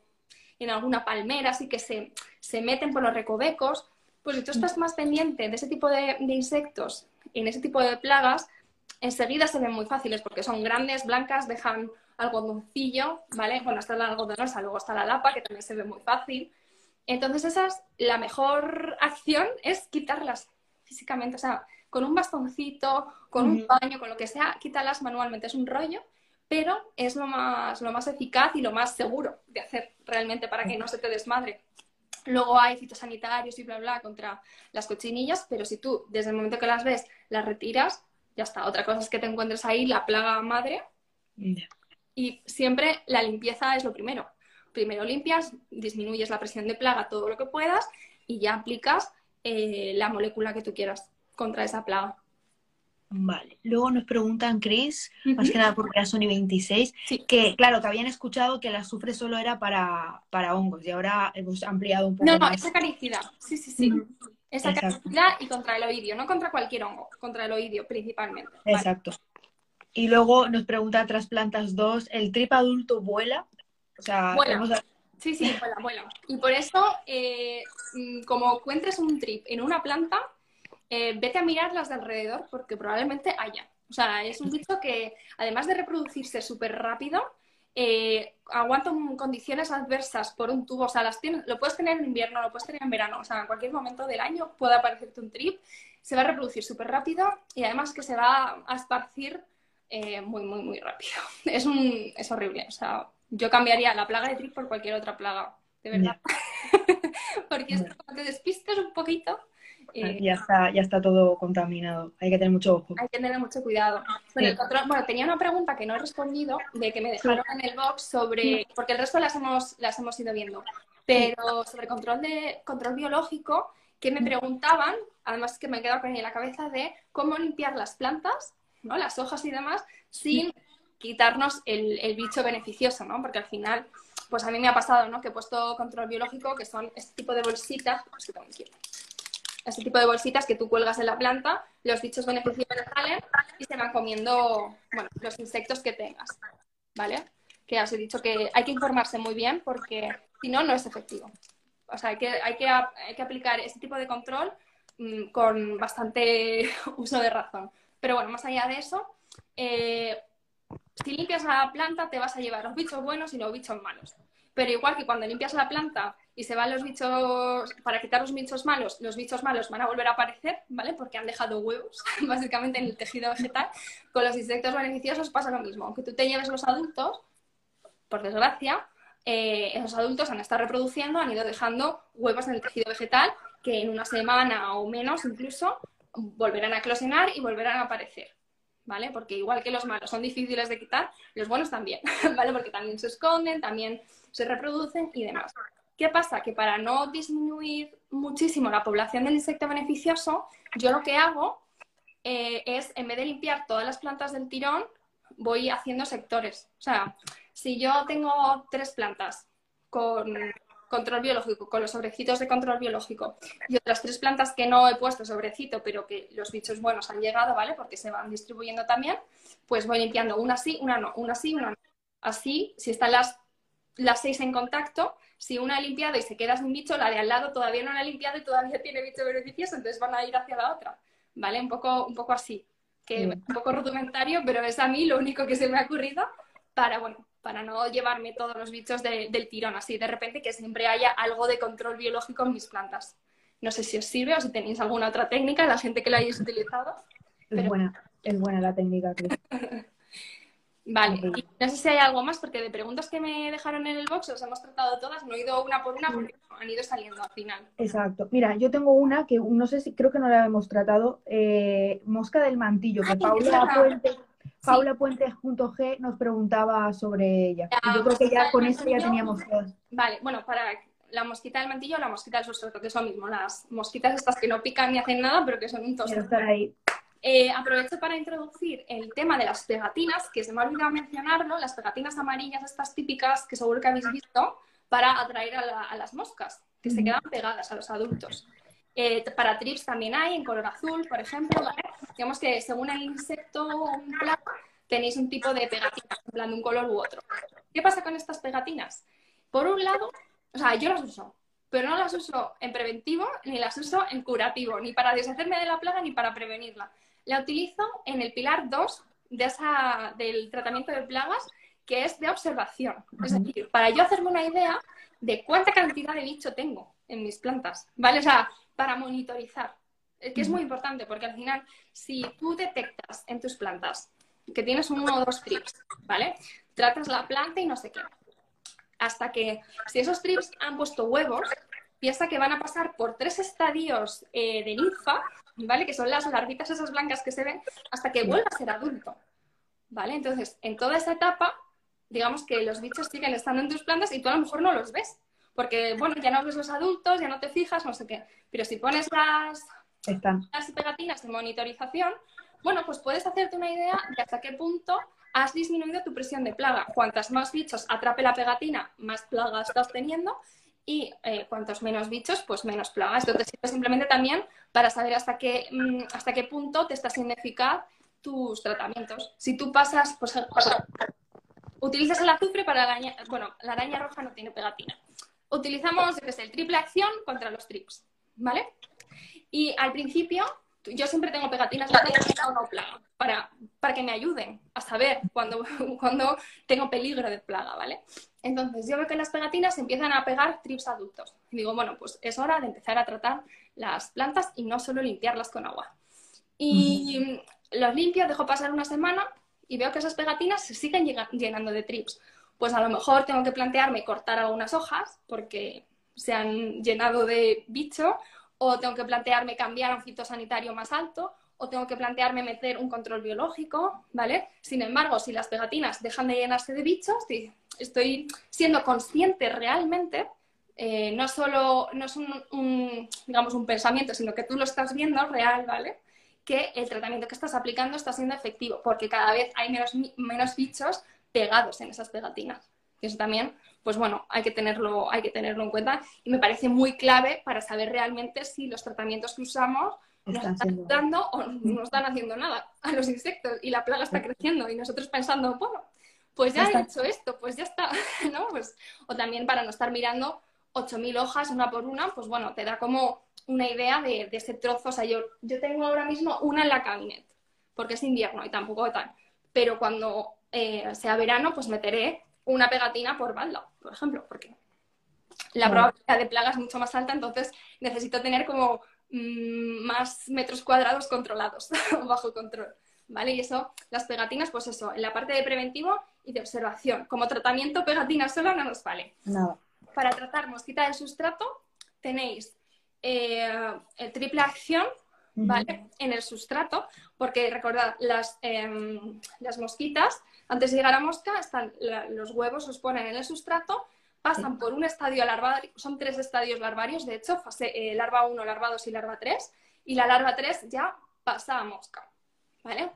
en alguna palmera, así que se, se meten por los recovecos, pues si tú estás más pendiente de ese tipo de, de insectos, en ese tipo de plagas, enseguida se ven muy fáciles porque son grandes, blancas, dejan algodoncillo, ¿vale? Bueno, está la algodonosa, luego está la lapa, que también se ve muy fácil. Entonces, esas, la mejor acción es quitarlas físicamente, o sea, con un bastoncito, con un paño, con lo que sea, quítalas manualmente, es un rollo, pero es lo más, lo más eficaz y lo más seguro de hacer realmente para que no se te desmadre. Luego hay fitosanitarios y bla, bla contra las cochinillas, pero si tú desde el momento que las ves las retiras, ya está. Otra cosa es que te encuentres ahí la plaga madre. Y siempre la limpieza es lo primero. Primero limpias, disminuyes la presión de plaga todo lo que puedas y ya aplicas eh, la molécula que tú quieras contra esa plaga. Vale. Luego nos preguntan, Chris, más que nada porque era Sony 26, que claro, que habían escuchado que la azufre solo era para, para hongos y ahora hemos ampliado un poco. No, no, es acaricida. Sí, sí, sí. Es acaricida y contra el oidio, no contra cualquier hongo, contra el oidio principalmente. Exacto. Y luego nos pregunta Trasplantas 2, ¿el trip adulto vuela? O sea, vuela. Sí, sí, vuela, vuela. Y por eso, eh, mm, como encuentres un trip en una planta, eh, vete a mirar las de alrededor porque probablemente haya. O sea, es un bicho que, además de reproducirse súper rápido, eh, aguanta condiciones adversas por un tubo. O sea, las tienes, lo puedes tener en invierno, lo puedes tener en verano. O sea, en cualquier momento del año puede aparecerte un trip. Se va a reproducir súper rápido y además que se va a esparcir eh, muy, muy, muy rápido. Es, un, es horrible. O sea, yo cambiaría la plaga de trip por cualquier otra plaga. De verdad. porque es te despistas un poquito eh, ya, está, ya está todo contaminado. Hay que tener mucho ojo. Hay que tener mucho cuidado. Bueno, tenía una pregunta que no he respondido, de que me dejaron en el box sobre, porque el resto las hemos, las hemos ido viendo, pero sobre control, de, control biológico, que me preguntaban, además que me he quedado con en la cabeza, de cómo limpiar las plantas, ¿no? las hojas y demás, sin quitarnos el, el bicho beneficioso, ¿no? Porque al final pues a mí me ha pasado, ¿no? Que he puesto control biológico, que son este tipo de bolsitas, pues que también quiero este tipo de bolsitas que tú cuelgas en la planta, los bichos beneficiosos salen y se van comiendo, bueno, los insectos que tengas, ¿vale? Que os he dicho que hay que informarse muy bien porque si no, no es efectivo. O sea, hay que, hay que, hay que aplicar este tipo de control mm, con bastante uso de razón. Pero bueno, más allá de eso, eh, si limpias la planta te vas a llevar los bichos buenos y los bichos malos. Pero igual que cuando limpias la planta y se van los bichos, para quitar los bichos malos, los bichos malos van a volver a aparecer, ¿vale? Porque han dejado huevos, básicamente, en el tejido vegetal. Con los insectos beneficiosos pasa lo mismo. Aunque tú te lleves los adultos, por desgracia, eh, esos adultos han estado reproduciendo, han ido dejando huevos en el tejido vegetal que en una semana o menos incluso volverán a eclosionar y volverán a aparecer. ¿Vale? Porque igual que los malos son difíciles de quitar, los buenos también, ¿vale? Porque también se esconden, también se reproducen y demás. ¿Qué pasa? Que para no disminuir muchísimo la población del insecto beneficioso, yo lo que hago eh, es, en vez de limpiar todas las plantas del tirón, voy haciendo sectores. O sea, si yo tengo tres plantas con control biológico, con los sobrecitos de control biológico, y otras tres plantas que no he puesto sobrecito, pero que los bichos buenos han llegado, ¿vale? Porque se van distribuyendo también, pues voy limpiando una sí, una no, una sí, una no. Así, si están las las seis en contacto, si una ha limpiado y se queda sin bicho, la de al lado todavía no la ha limpiado y todavía tiene bicho beneficioso, entonces van a ir hacia la otra, ¿vale? Un poco, un poco así, que es un poco rudimentario, pero es a mí lo único que se me ha ocurrido para, bueno, para no llevarme todos los bichos del tirón, así de repente que siempre haya algo de control biológico en mis plantas. No sé si os sirve o si tenéis alguna otra técnica, la gente que la hayáis utilizado. Es buena, es buena la técnica, Vale, y no sé si hay algo más, porque de preguntas que me dejaron en el box os hemos tratado todas, no he ido una por una porque han ido saliendo al final. Exacto. Mira, yo tengo una que no sé si, creo que no la hemos tratado, eh, mosca del mantillo, que Paula Puente, Paula Puente junto G nos preguntaba sobre ella. yo creo que ya con eso ya teníamos todas. Vale, bueno, para la mosquita del mantillo o la mosquita del sustrato, que es lo mismo, las mosquitas estas que no pican ni hacen nada, pero que son un tosto. estar ahí. Eh, aprovecho para introducir el tema de las pegatinas, que se me ha olvidado mencionarlo, las pegatinas amarillas, estas típicas que seguro que habéis visto, para atraer a, las moscas, que se quedan pegadas a los adultos. Eh, para trips también hay, en color azul, por ejemplo. Digamos que según el insecto o un plato, tenéis un tipo de pegatinas, en plan de un color u otro. ¿Qué pasa con estas pegatinas? Por un lado, o sea, yo las uso, pero no las uso en preventivo ni las uso en curativo, ni para deshacerme de la plaga ni para prevenirla. La utilizo en el pilar 2 de esa, del tratamiento de plagas, que es de observación. Es decir, para yo hacerme una idea de cuánta cantidad de bicho tengo en mis plantas, ¿vale? O sea, para monitorizar, que es muy importante, porque al final, si tú detectas en tus plantas que tienes uno o dos trips, ¿vale? Tratas la planta y no sé qué. Hasta que, si esos trips han puesto huevos, piensa que van a pasar por tres estadios eh, de ninfa, ¿vale? Que son las larvitas esas blancas que se ven, hasta que vuelva a ser adulto, ¿vale? Entonces, en toda esa etapa, digamos que los bichos siguen estando en tus plantas y tú a lo mejor no los ves. Porque, bueno, ya no ves los adultos, ya no te fijas, no sé qué. Pero si pones las, las pegatinas de monitorización, bueno, pues puedes hacerte una idea de hasta qué punto has disminuido tu presión de plaga. Cuantas más bichos atrape la pegatina, más plagas estás teniendo. Y eh, cuantos menos bichos, pues menos plagas. Entonces, simplemente también para saber hasta qué, mm, hasta qué punto te está siendo eficaz tus tratamientos. Si tú pasas, pues, utilizas el azufre para la araña, bueno, la araña roja no tiene pegatina. Utilizamos el triple acción contra los trips, ¿vale? Y al principio, yo siempre tengo pegatinas o no plaga, para, para que me ayuden a saber cuando, cuando tengo peligro de plaga, ¿vale? Entonces, yo veo que las pegatinas empiezan a pegar trips adultos. Y digo, bueno, pues es hora de empezar a tratar las plantas y no solo limpiarlas con agua. Y los limpio, dejo pasar una semana y veo que esas pegatinas se siguen llenando de trips. Pues a lo mejor tengo que plantearme cortar algunas hojas porque se han llenado de bicho, o tengo que plantearme cambiar a un fitosanitario más alto, o tengo que plantearme meter un control biológico, ¿vale? Sin embargo, si las pegatinas dejan de llenarse de bichos, estoy siendo consciente realmente, eh, no solo no es un, digamos, un pensamiento, sino que tú lo estás viendo real, ¿vale? que el tratamiento que estás aplicando está siendo efectivo, porque cada vez hay menos, menos bichos pegados en esas pegatinas. Y eso también, pues bueno, hay que, tenerlo, hay que tenerlo en cuenta y me parece muy clave para saber realmente si los tratamientos que usamos nos están ayudando o no están haciendo nada a los insectos y la plaga está creciendo y nosotros pensando, bueno, pues ya he hecho esto, pues ya está, ¿no? Pues, o también para no estar mirando 8.000 hojas una por una, pues bueno, te da como una idea de, ese trozo. O sea, yo, yo tengo ahora mismo una en la cabinet, porque es invierno y tampoco tal. Pero cuando eh, sea verano, pues meteré una pegatina por balda, por ejemplo, porque la probabilidad de plaga es mucho más alta, entonces necesito tener como más metros cuadrados controlados, bajo control. ¿Vale? Y eso, las pegatinas, pues eso, en la parte de preventivo y de observación. Como tratamiento, pegatina sola no nos vale. Para tratar mosquita del sustrato, tenéis eh, triple acción, ¿vale? En el sustrato, porque recordad, las, em, las mosquitas, antes de llegar a mosca, están los huevos se ponen en el sustrato, pasan por un estadio larvario, son tres estadios larvarios, de hecho, fase, eh, larva 1, larva 2 y larva 3, y la larva 3 ya pasa a mosca, ¿vale?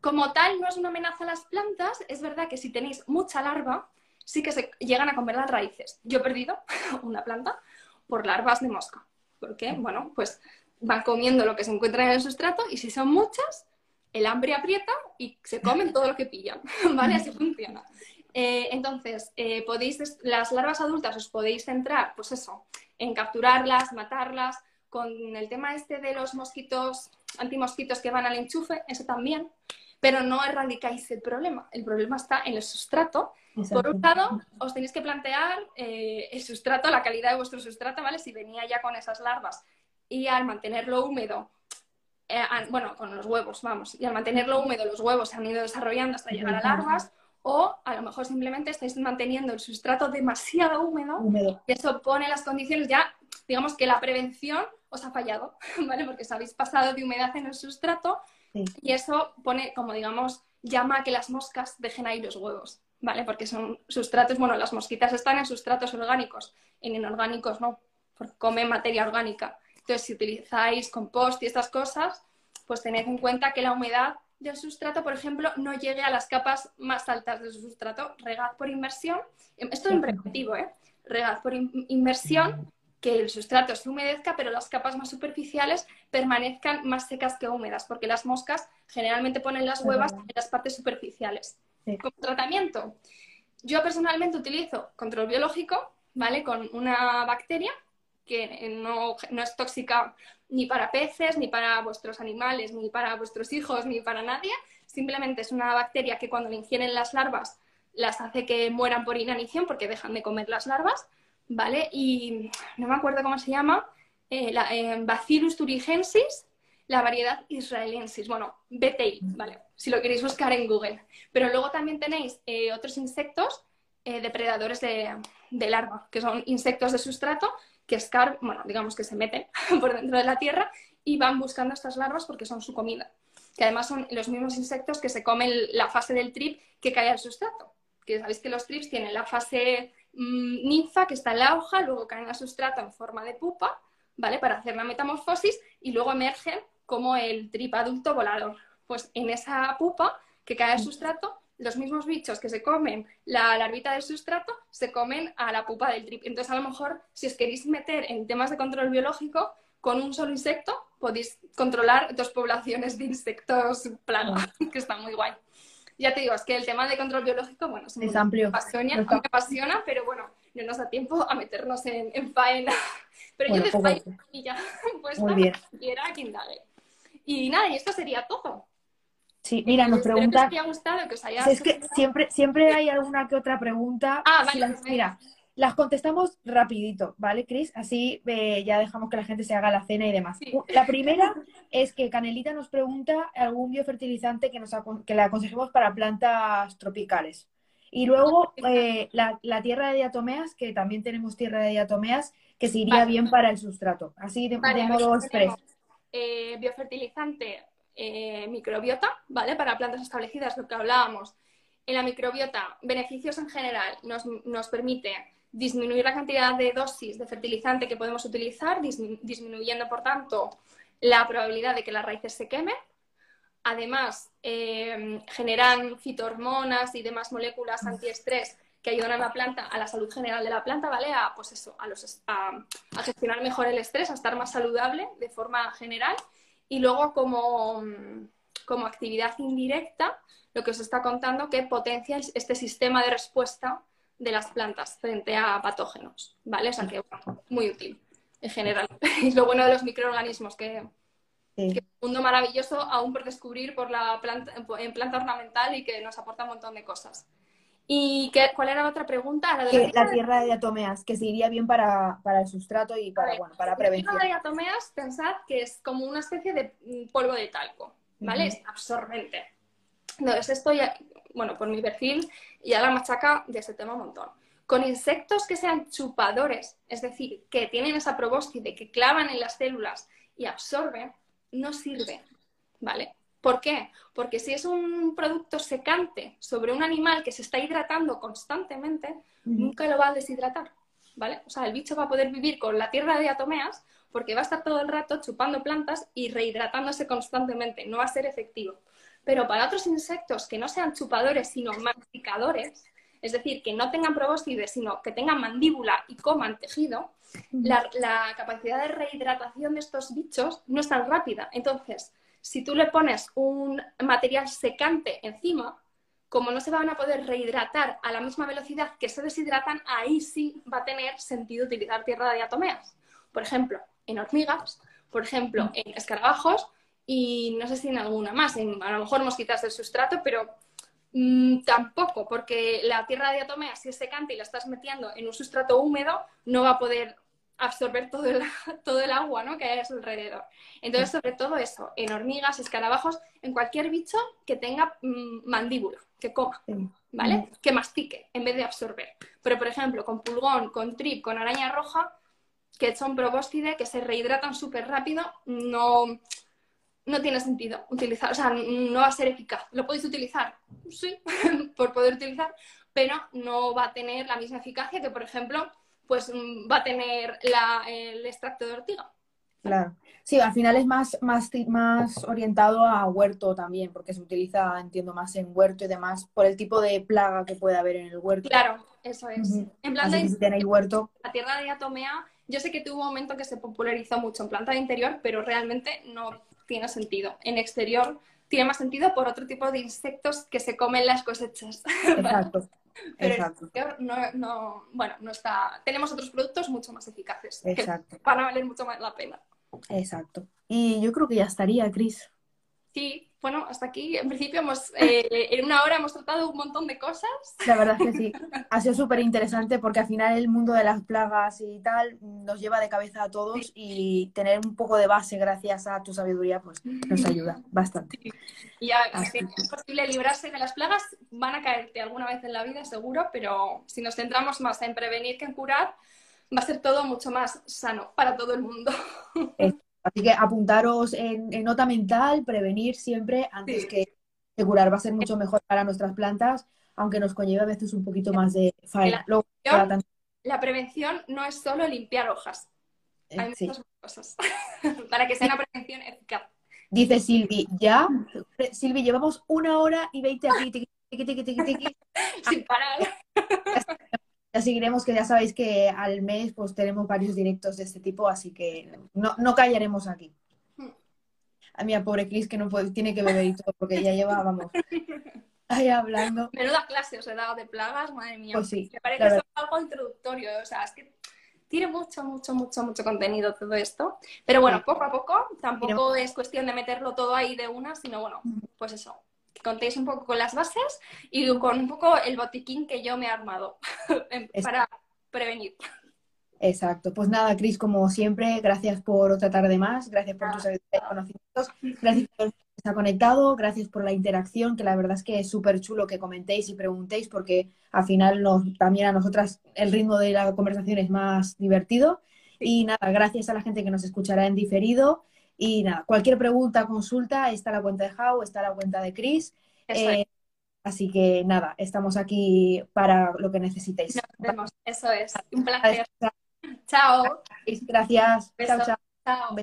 Como tal, no es una amenaza a las plantas, es verdad que si tenéis mucha larva, sí que se llegan a comer las raíces. Yo he perdido una planta por larvas de mosca, porque, bueno, pues van comiendo lo que se encuentra en el sustrato y si son muchas, el hambre aprieta y se comen todo lo que pillan, ¿vale? Así funciona. Eh, entonces, eh, podéis, las larvas adultas os podéis centrar, pues eso, en capturarlas, matarlas, con el tema este de los mosquitos, antimosquitos que van al enchufe, eso también, pero no erradicáis el problema. El problema está en el sustrato. Por un lado, os tenéis que plantear eh, el sustrato, la calidad de vuestro sustrato, ¿vale? Si venía ya con esas larvas y al mantenerlo húmedo, bueno, con los huevos, vamos, y al mantenerlo húmedo, los huevos se han ido desarrollando hasta llegar a larvas, o a lo mejor simplemente estáis manteniendo el sustrato demasiado húmedo, húmedo. y eso pone las condiciones ya, digamos que la prevención os ha fallado, ¿vale? Porque os habéis pasado de humedad en el sustrato y eso pone, como digamos, llama a que las moscas dejen ahí los huevos, ¿vale? Porque son sustratos, bueno, las mosquitas están en sustratos orgánicos, en inorgánicos no, porque comen materia orgánica. Entonces, si utilizáis compost y estas cosas, pues tened en cuenta que la humedad del sustrato, por ejemplo, no llegue a las capas más altas del sustrato. Regad por inmersión. Esto es preventivo, ¿eh? Regad por inmersión que el sustrato se humedezca, pero las capas más superficiales permanezcan más secas que húmedas, porque las moscas generalmente ponen las huevas en las partes superficiales. Como tratamiento, yo personalmente utilizo control biológico, ¿vale? Con una bacteria que no, no, es tóxica ni para peces, ni para vuestros animales, ni para vuestros hijos, ni para nadie. Simplemente es una bacteria que cuando le ingieren las larvas las hace que mueran por inanición porque dejan de comer las larvas, ¿vale? Y no me acuerdo cómo se llama, eh, la, eh, Bacillus thuringiensis, la variedad israelensis, bueno, BTI, ¿vale? Si lo queréis buscar en Google. Pero luego también tenéis eh, otros insectos depredadores de, de larva, que son insectos de sustrato que escar, bueno, digamos que se meten por dentro de la tierra y van buscando estas larvas porque son su comida. Que además son los mismos insectos que se comen la fase del trip que cae al sustrato que sabéis que los trips tienen la fase mm, ninfa, que está en la hoja, luego caen al sustrato en forma de pupa, ¿vale? Para hacer la metamorfosis y luego emergen como el trip adulto volador. Pues en esa pupa que cae al sustrato, los mismos bichos que se comen la larvita del sustrato se comen a la pupa del trip. Entonces, a lo mejor, si os queréis meter en temas de control biológico, con un solo insecto podéis controlar dos poblaciones de insectos plaga, que está muy guay ya te digo, es que el tema de control biológico, bueno, es, amplio. Me apasiona, me apasiona, pero bueno, no nos da tiempo a meternos en, faena. Pero yo de faena y ya pues Muy bien. quiera que indague. Y nada, y esto sería todo. Sí, mira, nos pregunta. Que os haya gustado, que os haya... Es que siempre, siempre hay alguna que otra pregunta. Ah, vale. mira, las contestamos rapidito, ¿vale, Cris? Así eh, ya dejamos que la gente se haga la cena y demás. La primera es que Canelita nos pregunta algún biofertilizante que, nos que le aconsejemos para plantas tropicales. Y luego eh, la, tierra de diatomeas, que también tenemos tierra de diatomeas, que se iría bien para el sustrato. Así de, modo express. Eh, biofertilizante microbiota, ¿vale? Para plantas establecidas, lo que hablábamos. En la microbiota, beneficios en general, nos, nos permite disminuir la cantidad de dosis de fertilizante que podemos utilizar, disminuyendo, por tanto, la probabilidad de que las raíces se quemen. Además, eh, generan fitohormonas y demás moléculas antiestrés que ayudan a la planta, a la salud general de la planta, ¿vale? A, pues eso, a, los, a, gestionar mejor el estrés, a estar más saludable de forma general. Y luego, como, como actividad indirecta, lo que os está contando que potencia este sistema de respuesta de las plantas frente a patógenos, ¿vale? O sea que, muy útil en general. Es lo bueno de los microorganismos, que, es un mundo maravilloso aún por descubrir por la planta, en planta ornamental y que nos aporta un montón de cosas. ¿Y qué, cuál era la otra pregunta? La, tierra de diatomeas, que se iría bien para, el sustrato y para, bueno, para prevención. La tierra de diatomeas, pensad que es como una especie de mm, polvo de talco, ¿vale? Es absorbente. Entonces, esto ya, bueno, por mi perfil, ya la machaca de ese tema un montón. Con insectos que sean chupadores, es decir, que tienen esa probóscide, que clavan en las células y absorben, no sirve, ¿vale? ¿Por qué? Porque si es un producto secante sobre un animal que se está hidratando constantemente, nunca lo va a deshidratar, ¿vale? O sea, el bicho va a poder vivir con la tierra de diatomeas porque va a estar todo el rato chupando plantas y rehidratándose constantemente, no va a ser efectivo. Pero para otros insectos que no sean chupadores, sino masticadores, es decir, que no tengan probóscides, sino que tengan mandíbula y coman tejido, la, capacidad de rehidratación de estos bichos no es tan rápida. Entonces, si tú le pones un material secante encima, como no se van a poder rehidratar a la misma velocidad que se deshidratan, ahí sí va a tener sentido utilizar tierra de diatomeas. Por ejemplo, en hormigas, por ejemplo, en escarabajos y no sé si en alguna más, en, a lo mejor mosquitas del sustrato, pero mm, tampoco, porque la tierra de diatomea, si es secante y la estás metiendo en un sustrato húmedo, no va a poder absorber todo el, todo el agua ¿no? que hay a su alrededor. Entonces, sobre todo eso, en hormigas, escarabajos, en cualquier bicho que tenga mm, mandíbula, que coma, ¿vale? Que mastique en vez de absorber. Pero, por ejemplo, con pulgón, con trip, con araña roja, que son probóscide, que se rehidratan súper rápido, no, no tiene sentido utilizar, o sea, no va a ser eficaz. ¿Lo podéis utilizar? Sí, por poder utilizar, pero no va a tener la misma eficacia que, por ejemplo, pues mm, va a tener el extracto de ortiga. Claro. Sí, al final es más, más, más orientado a huerto también, porque se utiliza, entiendo, más en huerto y demás, por el tipo de plaga que puede haber en el huerto. Claro, Eso es. En Así planta que si huerto, la tierra de Atomea, yo sé que tuvo un momento que se popularizó mucho en planta de interior, pero realmente no tiene sentido. En exterior tiene más sentido por otro tipo de insectos que se comen las cosechas. exacto. Pero Exacto, no, no, bueno, no está. Tenemos otros productos mucho más eficaces que exacto, van a valer mucho más la pena. exacto. Y yo creo que ya estaría, Cris. Sí, bueno, hasta aquí en principio hemos, eh, en una hora hemos tratado un montón de cosas. La verdad es que sí. Ha sido súper interesante porque al final el mundo de las plagas y tal nos lleva de cabeza a todos y tener un poco de base gracias a tu sabiduría pues nos ayuda bastante. Y ya, si es posible librarse de las plagas, van a caerte alguna vez en la vida, seguro, pero si nos centramos más en prevenir que en curar, va a ser todo mucho más sano para todo el mundo. Así que apuntaros en, en nota mental, prevenir siempre antes Sí. que, curar. Va a ser mucho mejor para nuestras plantas, aunque nos conlleve a veces un poquito más de faena. La prevención no es solo limpiar hojas, hay eh, sí. muchas más cosas para que sea una prevención eficaz. Dice Silvi, ya. Silvi, llevamos una hora y veinte aquí. tiqui, tiqui, tiqui, tiqui, tiqui. Sin parar. Ya seguiremos, que ya sabéis que al mes pues tenemos varios directos de este tipo, así que no, no callaremos aquí. A mi pobre Cris que no puede, tiene que beber y todo, porque ya lleva, vamos, ahí hablando. Menuda clase os he dado de plagas, madre mía. Pues sí, Me parece la solo algo introductorio, o sea, es que tiene mucho, mucho, mucho, mucho contenido todo esto. Pero bueno, poco a poco, tampoco es cuestión de meterlo todo ahí de una, sino bueno, pues eso, que contéis un poco con las bases y con un poco el botiquín que yo me he armado para prevenir. Exacto. Pues nada, Cris, como siempre, gracias por otra tarde más, gracias por tus y conocimientos, gracias por estar conectado, gracias por la interacción, que la verdad es que es súper chulo que comentéis y preguntéis, porque al final nos, también a nosotras el ritmo de la conversación es más divertido. Y nada, gracias a la gente que nos escuchará en diferido. Y nada, cualquier pregunta, consulta, está la cuenta de How, está la cuenta de es. Eh, así que nada, estamos aquí para lo que necesitéis. Nos vemos. Eso es. Un placer. Chao. Gracias. Chao, chao. Chao.